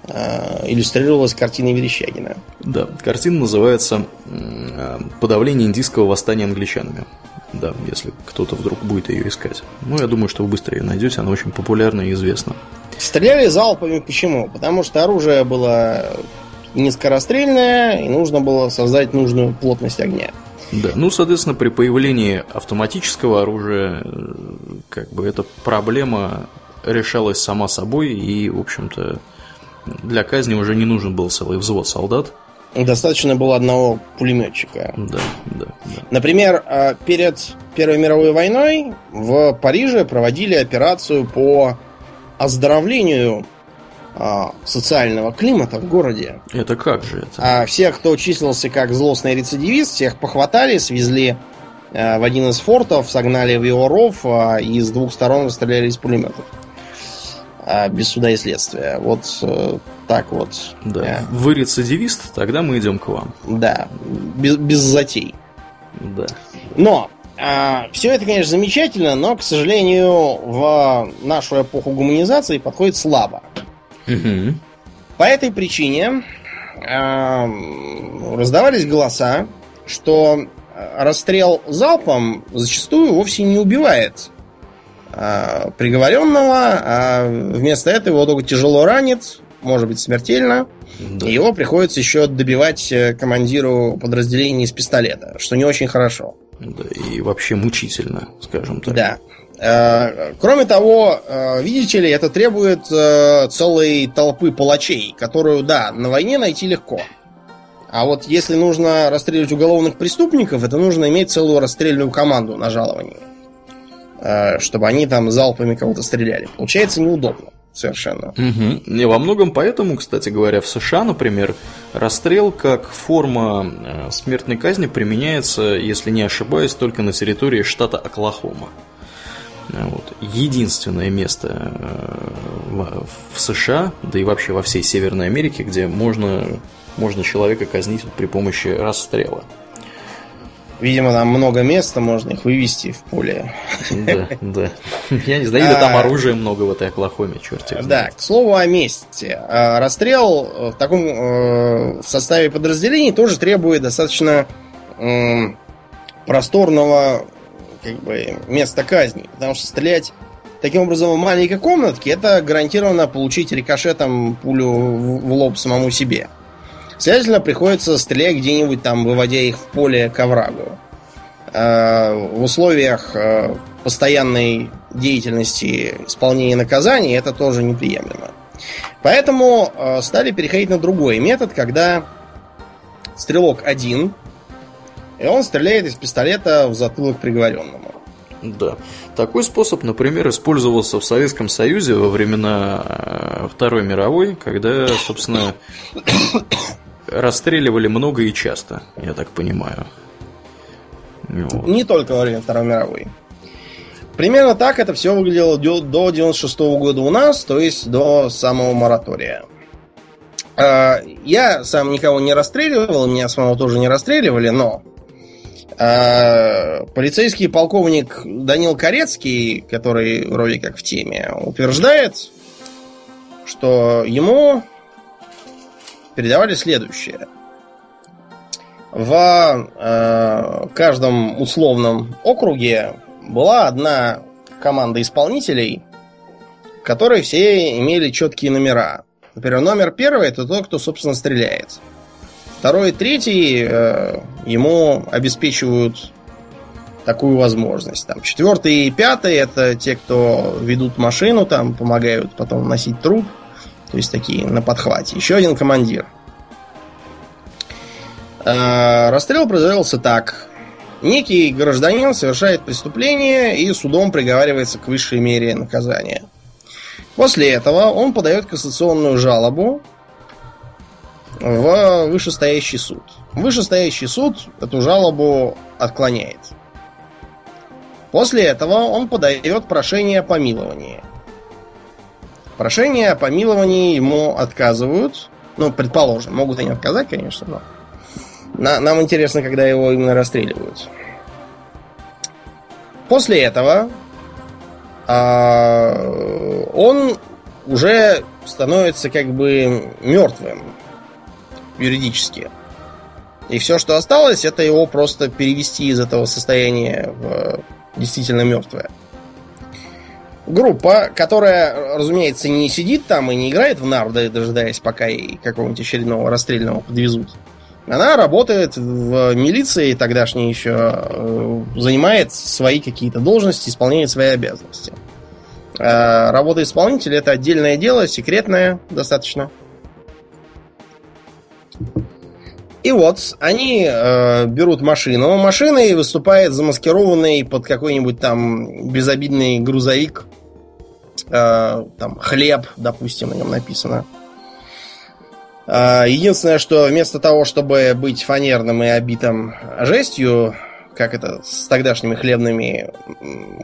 э, иллюстрировалась картиной Верещагина. Да, картина называется э, «Подавление индийского восстания англичанами». Да, если кто-то вдруг будет ее искать. Ну, я думаю, что вы быстро ее найдете, она очень популярна и известна. Стреляли залпами почему? Потому что оружие было низкорастрельное, и нужно было создать нужную плотность огня. Да, ну, соответственно, при появлении автоматического оружия, э, как бы эта проблема решалась сама собой, и, в общем-то, для казни уже не нужен был целый взвод солдат. Достаточно было одного пулеметчика. Да, да, да. Например, э, перед Первой мировой войной в Париже проводили операцию по оздоровлению социального климата в городе. Это как же это? А всех, кто числился как злостный рецидивист, всех похватали, свезли а, в один из фортов, согнали в его ров а, и с двух сторон стреляли из пулеметов. а без суда и следствия. Вот э, так вот. Да. Э. Вы рецидивист, тогда мы идем к вам. Да, без, без затей. Да. Но а, все это, конечно, замечательно, но, к сожалению, в нашу эпоху гуманизации подходит слабо. Угу. По этой причине а, раздавались голоса, что расстрел залпом зачастую вовсе не убивает а, приговоренного, а вместо этого его только тяжело ранит, может быть смертельно. Да. И его приходится еще добивать э, командиру подразделения из пистолета, что не очень хорошо. Да, и вообще мучительно, скажем так. Да. Э, кроме того, э, видите ли, это требует целой толпы палачей, которую, да, на войне найти легко. А вот если нужно расстреливать уголовных преступников, это нужно иметь целую расстрельную команду на жаловании. Чтобы они там залпами кого-то стреляли. Получается неудобно совершенно. Угу. И во многом поэтому, кстати говоря, в США, например, расстрел как форма э, смертной казни применяется, если не ошибаюсь, только на территории штата Оклахома. Э, вот. Единственное место э, в США, да и вообще во всей Северной Америке, где можно, можно человека казнить при помощи расстрела. Видимо, там много места, можно их вывести в поле. Да, да. Я не знаю, или там а, оружия много в этой Оклахоме, черт Да, к слову о месте. А, расстрел в таком э, составе подразделений тоже требует достаточно просторного как бы, места казни. Потому что стрелять таким образом в маленькой комнатке, это гарантированно получить рикошетом пулю в лоб самому себе. Следовательно, приходится стрелять где-нибудь там, выводя их в поле к оврагу. Э, в условиях э, постоянной деятельности исполнения наказаний это тоже неприемлемо. Поэтому э, стали переходить на другой метод, когда стрелок один, и он стреляет из пистолета в затылок приговоренному. Да. Такой способ, например, использовался в Советском Союзе во времена Второй мировой, когда, собственно, расстреливали много и часто, я так понимаю. Вот. Не только во время Второй мировой. Примерно так это все выглядело до 96 -го года у нас, то есть до самого моратория. А, я сам никого не расстреливал, меня самого тоже не расстреливали, но а, полицейский полковник Данил Корецкий, который вроде как в теме, утверждает, что ему передавали следующее. В э, каждом условном округе была одна команда исполнителей, которые все имели четкие номера. Например, номер первый это тот, кто, собственно, стреляет. Второй и третий э, ему обеспечивают такую возможность. Там, четвертый и пятый это те, кто ведут машину, там помогают потом носить труп. То есть такие на подхвате. Еще один командир. Э, расстрел производился так. Некий гражданин совершает преступление и судом приговаривается к высшей мере наказания. После этого он подает кассационную жалобу в вышестоящий суд. Вышестоящий суд эту жалобу отклоняет. После этого он подает прошение о помиловании. Прошение о помиловании ему отказывают. Ну, предположим, могут они отказать, конечно, но... На, нам интересно, когда его именно расстреливают. После этого а, он уже становится как бы мертвым юридически. И все, что осталось, это его просто перевести из этого состояния в действительно мертвое. Группа, которая, разумеется, не сидит там и не играет в нарды, дожидаясь, пока и какого-нибудь очередного расстрельного подвезут. Она работает в милиции тогдашней еще, э, занимает свои какие-то должности, исполняет свои обязанности. А работа исполнителя это отдельное дело, секретное достаточно. И вот они э, берут машину. Машиной выступает замаскированный под какой-нибудь там безобидный грузовик. Э, там хлеб, допустим, на нем написано. А, единственное, что вместо того, чтобы быть фанерным и обитым жестью, как это с тогдашними хлебными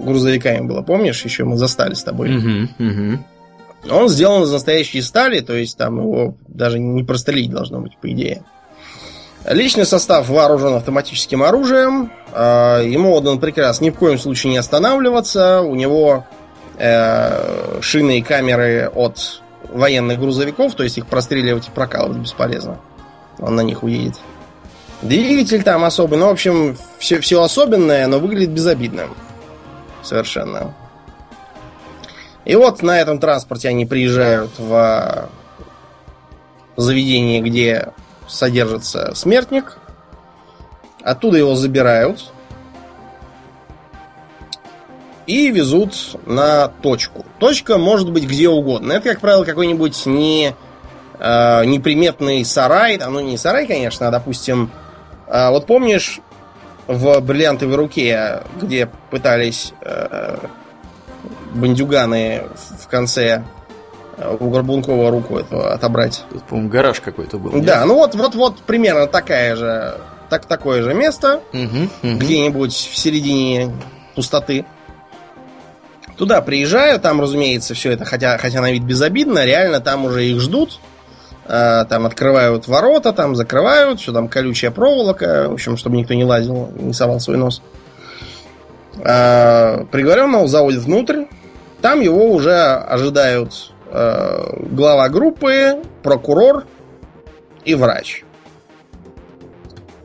грузовиками было, помнишь? Еще мы застали с тобой. Угу, угу. Он сделан из настоящей стали, то есть там его даже не прострелить должно быть, по идее. Личный состав вооружен автоматическим оружием. А, ему отдан приказ ни в коем случае не останавливаться. У него э, шины и камеры от военных грузовиков, то есть их простреливать и прокалывать бесполезно. Он на них уедет. Двигатель там особый, ну, в общем, все, все особенное, но выглядит безобидным. Совершенно. И вот на этом транспорте они приезжают в заведение, где содержится смертник. Оттуда его забирают. И везут на точку. Точка может быть где угодно. Это, как правило, какой-нибудь не, э, неприметный сарай. Ну, не сарай, конечно, а, допустим... Э, вот помнишь в «Бриллиантовой руке», где пытались э, бандюганы в конце у Горбункова руку этого отобрать. Тут, по-моему, гараж какой-то был. Да, нет? ну вот, вот, вот примерно такая же, так, такое же место, угу, угу. где-нибудь в середине пустоты. Туда приезжаю, там, разумеется, все это, хотя, хотя на вид безобидно, реально там уже их ждут. Э, там открывают ворота, там закрывают, что там колючая проволока, в общем, чтобы никто не лазил, не совал свой нос. Э, приговоренного заводят внутрь, там его уже ожидают э, глава группы, прокурор и врач.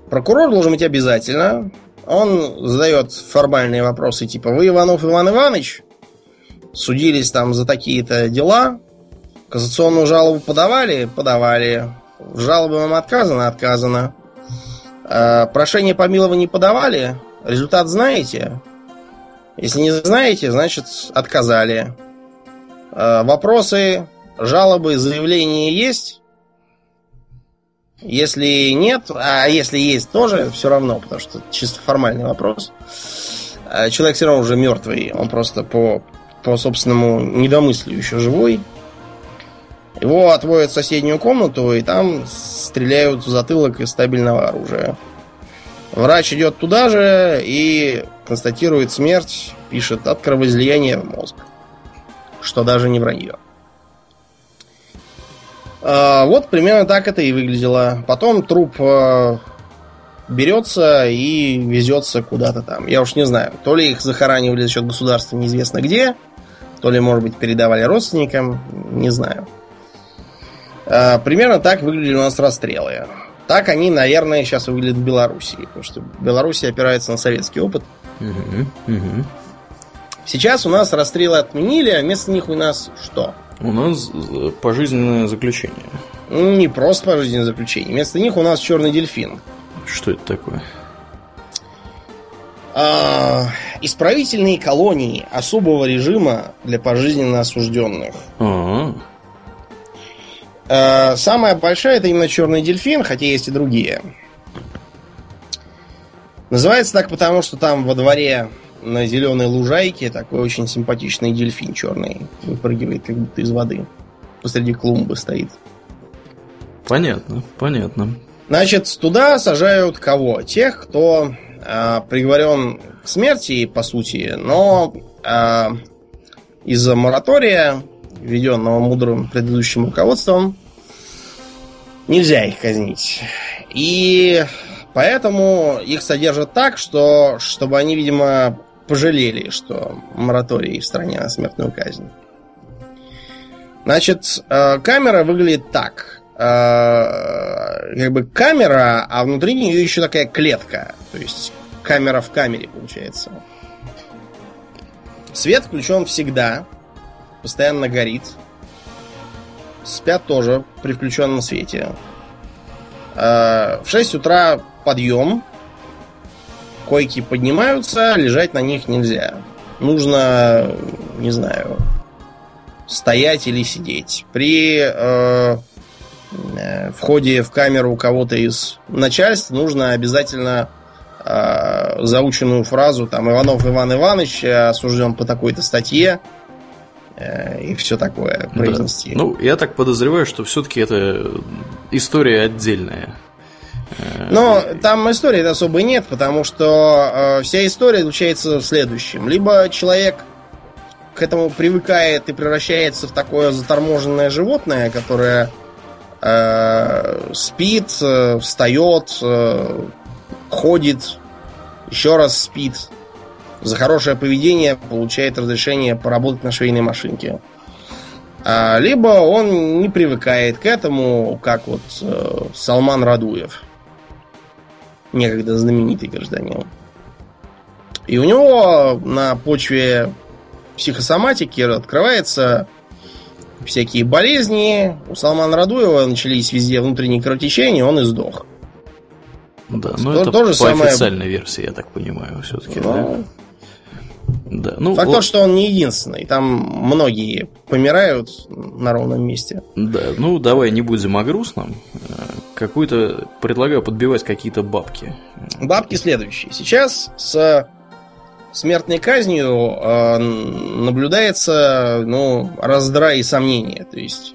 Прокурор должен быть обязательно. Он задает формальные вопросы типа «Вы Иванов Иван Иванович? Судились там за такие-то дела? Кассационную жалобу подавали? Подавали. В жалобе вам отказано? Отказано. Э, прошение помилования подавали? Результат знаете? Если не знаете, значит отказали. Э, вопросы, жалобы, заявления есть? Если нет, а если есть тоже, все равно, потому что чисто формальный вопрос. Э, человек все равно уже мертвый, он просто по, по собственному недомыслию еще живой. Его отводят в соседнюю комнату, и там стреляют в затылок из стабильного оружия. Врач идет туда же и констатирует смерть, пишет от кровоизлияния в мозг. Что даже не вранье. А, вот примерно так это и выглядело. Потом труп а, берется и везется куда-то там. Я уж не знаю, то ли их захоранивали за счет государства неизвестно где, то ли, может быть, передавали родственникам, не знаю. А, примерно так выглядели у нас расстрелы. Так они, наверное, сейчас выглядят в Беларуси, потому что Беларусь опирается на советский опыт. Угу, угу. Сейчас у нас расстрелы отменили, а вместо них у нас что? У нас э, пожизненное заключение. Не просто пожизненное заключение. Вместо них у нас черный дельфин. Что это такое? А, исправительные колонии особого режима для пожизненно осужденных. А-а-а. Э, самая большая это именно черный дельфин, хотя есть и другие. Называется так потому, что там во дворе на зеленой лужайке такой очень симпатичный дельфин черный выпрыгивает как будто из воды. Посреди клумбы стоит. Понятно, понятно. Значит, туда сажают кого? Тех, кто э, приговорен к смерти, по сути, но э, из-за моратория введенного мудрым предыдущим руководством, нельзя их казнить. И поэтому их содержат так, что чтобы они, видимо, пожалели, что мораторий в стране на смертную казнь. Значит, э, камера выглядит так. Э, как бы камера, а внутри нее еще такая клетка. То есть камера в камере получается. Свет включен всегда постоянно горит. Спят тоже при включенном свете. Э, в 6 утра подъем. Койки поднимаются, лежать на них нельзя. Нужно, не знаю, стоять или сидеть. При э, э входе в камеру кого-то из начальств нужно обязательно э, заученную фразу там Иванов Иван Иванович осужден по такой-то статье Э, и все такое произнести. Да. Ну, я так подозреваю, что все-таки это история отдельная. Э, Но там истории особо нет, потому что э, вся история заключается в следующем. Либо человек к этому привыкает и превращается в такое заторможенное животное, которое э, спит, э, встает, э, ходит, еще раз спит. За хорошее поведение получает разрешение поработать на швейной машинке. А, либо он не привыкает к этому, как вот э, Салман Радуев. Некогда знаменитый гражданин. И у него на почве психосоматики открываются всякие болезни. У Салмана Радуева начались везде внутренние кровотечения, он и сдох. Да, ну это то, по самое... официальной версии, я так понимаю, все-таки, ну, да? Да. Ну, Факт то, что он не единственный. Там многие помирают на ровном месте. Да, ну давай не будем о грустном. Какую-то предлагаю подбивать какие-то бабки. Бабки следующие. Сейчас с смертной казнью э, наблюдается ну, раздрай и сомнения. То есть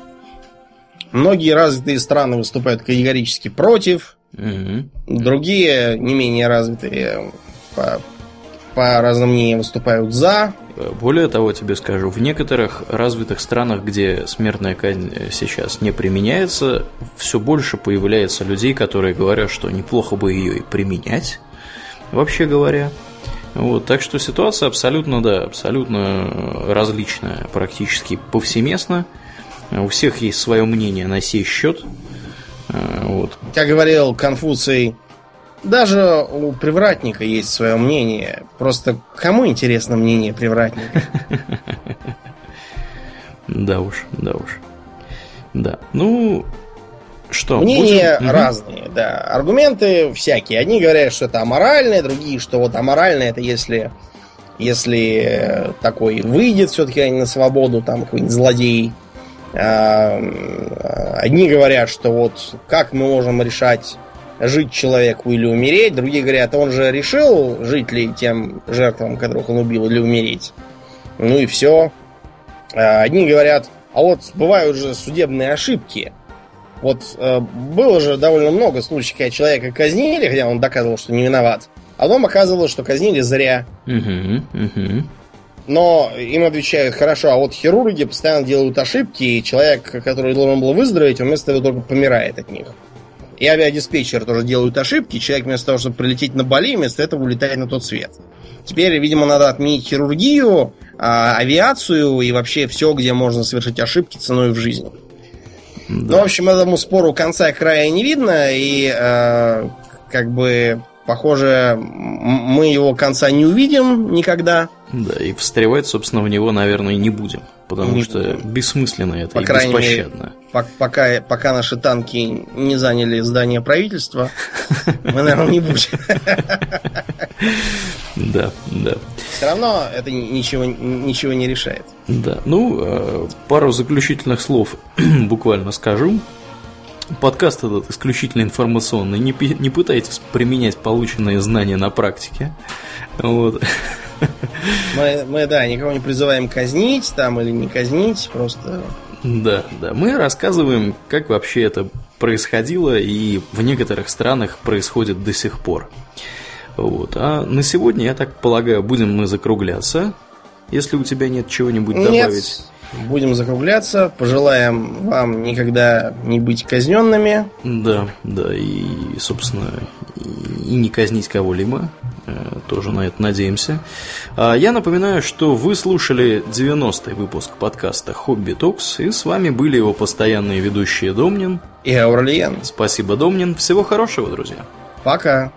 многие развитые страны выступают категорически против, угу. другие, не менее развитые, по, по разным мнениям выступают за. Более того, тебе скажу, в некоторых развитых странах, где смертная казнь сейчас не применяется, все больше появляется людей, которые говорят, что неплохо бы ее и применять, вообще говоря. Вот, так что ситуация абсолютно, да, абсолютно различная, практически повсеместно. У всех есть свое мнение на сей счет. Вот. Как говорил Конфуций, даже у привратника есть свое мнение. Просто кому интересно мнение привратника? Да уж, да уж. Да. Ну, что? Мнения будем? разные, угу. да. Аргументы всякие. Одни говорят, что это аморально, другие, что вот аморально это если если такой выйдет все-таки на свободу, там какой-нибудь злодей. А, одни говорят, что вот как мы можем решать жить человеку или умереть. Другие говорят, он же решил, жить ли тем жертвам, которых он убил, или умереть. Ну и все. А, одни говорят, а вот бывают же судебные ошибки. Вот э, было же довольно много случаев, когда человека казнили, хотя он доказывал, что не виноват. А потом оказывалось, что казнили зря. Но им отвечают, хорошо, а вот хирурги постоянно делают ошибки, и человек, который должен был выздороветь, он вместо этого только помирает от них. И авиадиспетчеры тоже делают ошибки. Человек вместо того, чтобы прилететь на Бали, вместо этого улетает на тот свет. Теперь, видимо, надо отменить хирургию, а, авиацию и вообще все, где можно совершить ошибки ценой в жизни. Да. Ну, в общем, этому спору конца и края не видно, и э, как бы, похоже, мы его конца не увидим никогда. Да, и встревать, собственно, в него, наверное, не будем потому не, что бессмысленно это по и крайней беспощадно. Мере, по пока, пока наши танки не заняли здание правительства, мы, наверное, не будем. Да, да. Все равно это ничего, ничего не решает. Да, ну, э, пару заключительных слов буквально скажу. Подкаст этот исключительно информационный. Не, не пытайтесь применять полученные знания на практике. Вот. Мы, мы, да, никого не призываем казнить там или не казнить, просто... Да, да. Мы рассказываем, как вообще это происходило и в некоторых странах происходит до сих пор. Вот. А на сегодня, я так полагаю, будем мы закругляться. Если у тебя нет чего-нибудь добавить. Будем закругляться. Пожелаем вам никогда не быть казненными. Да, да, и, собственно, и не казнить кого-либо. Э, тоже на это надеемся. А я напоминаю, что вы слушали 90-й выпуск подкаста «Хобби Токс», и с вами были его постоянные ведущие Домнин и Аурлиен. Спасибо, Домнин. Всего хорошего, друзья. Пока.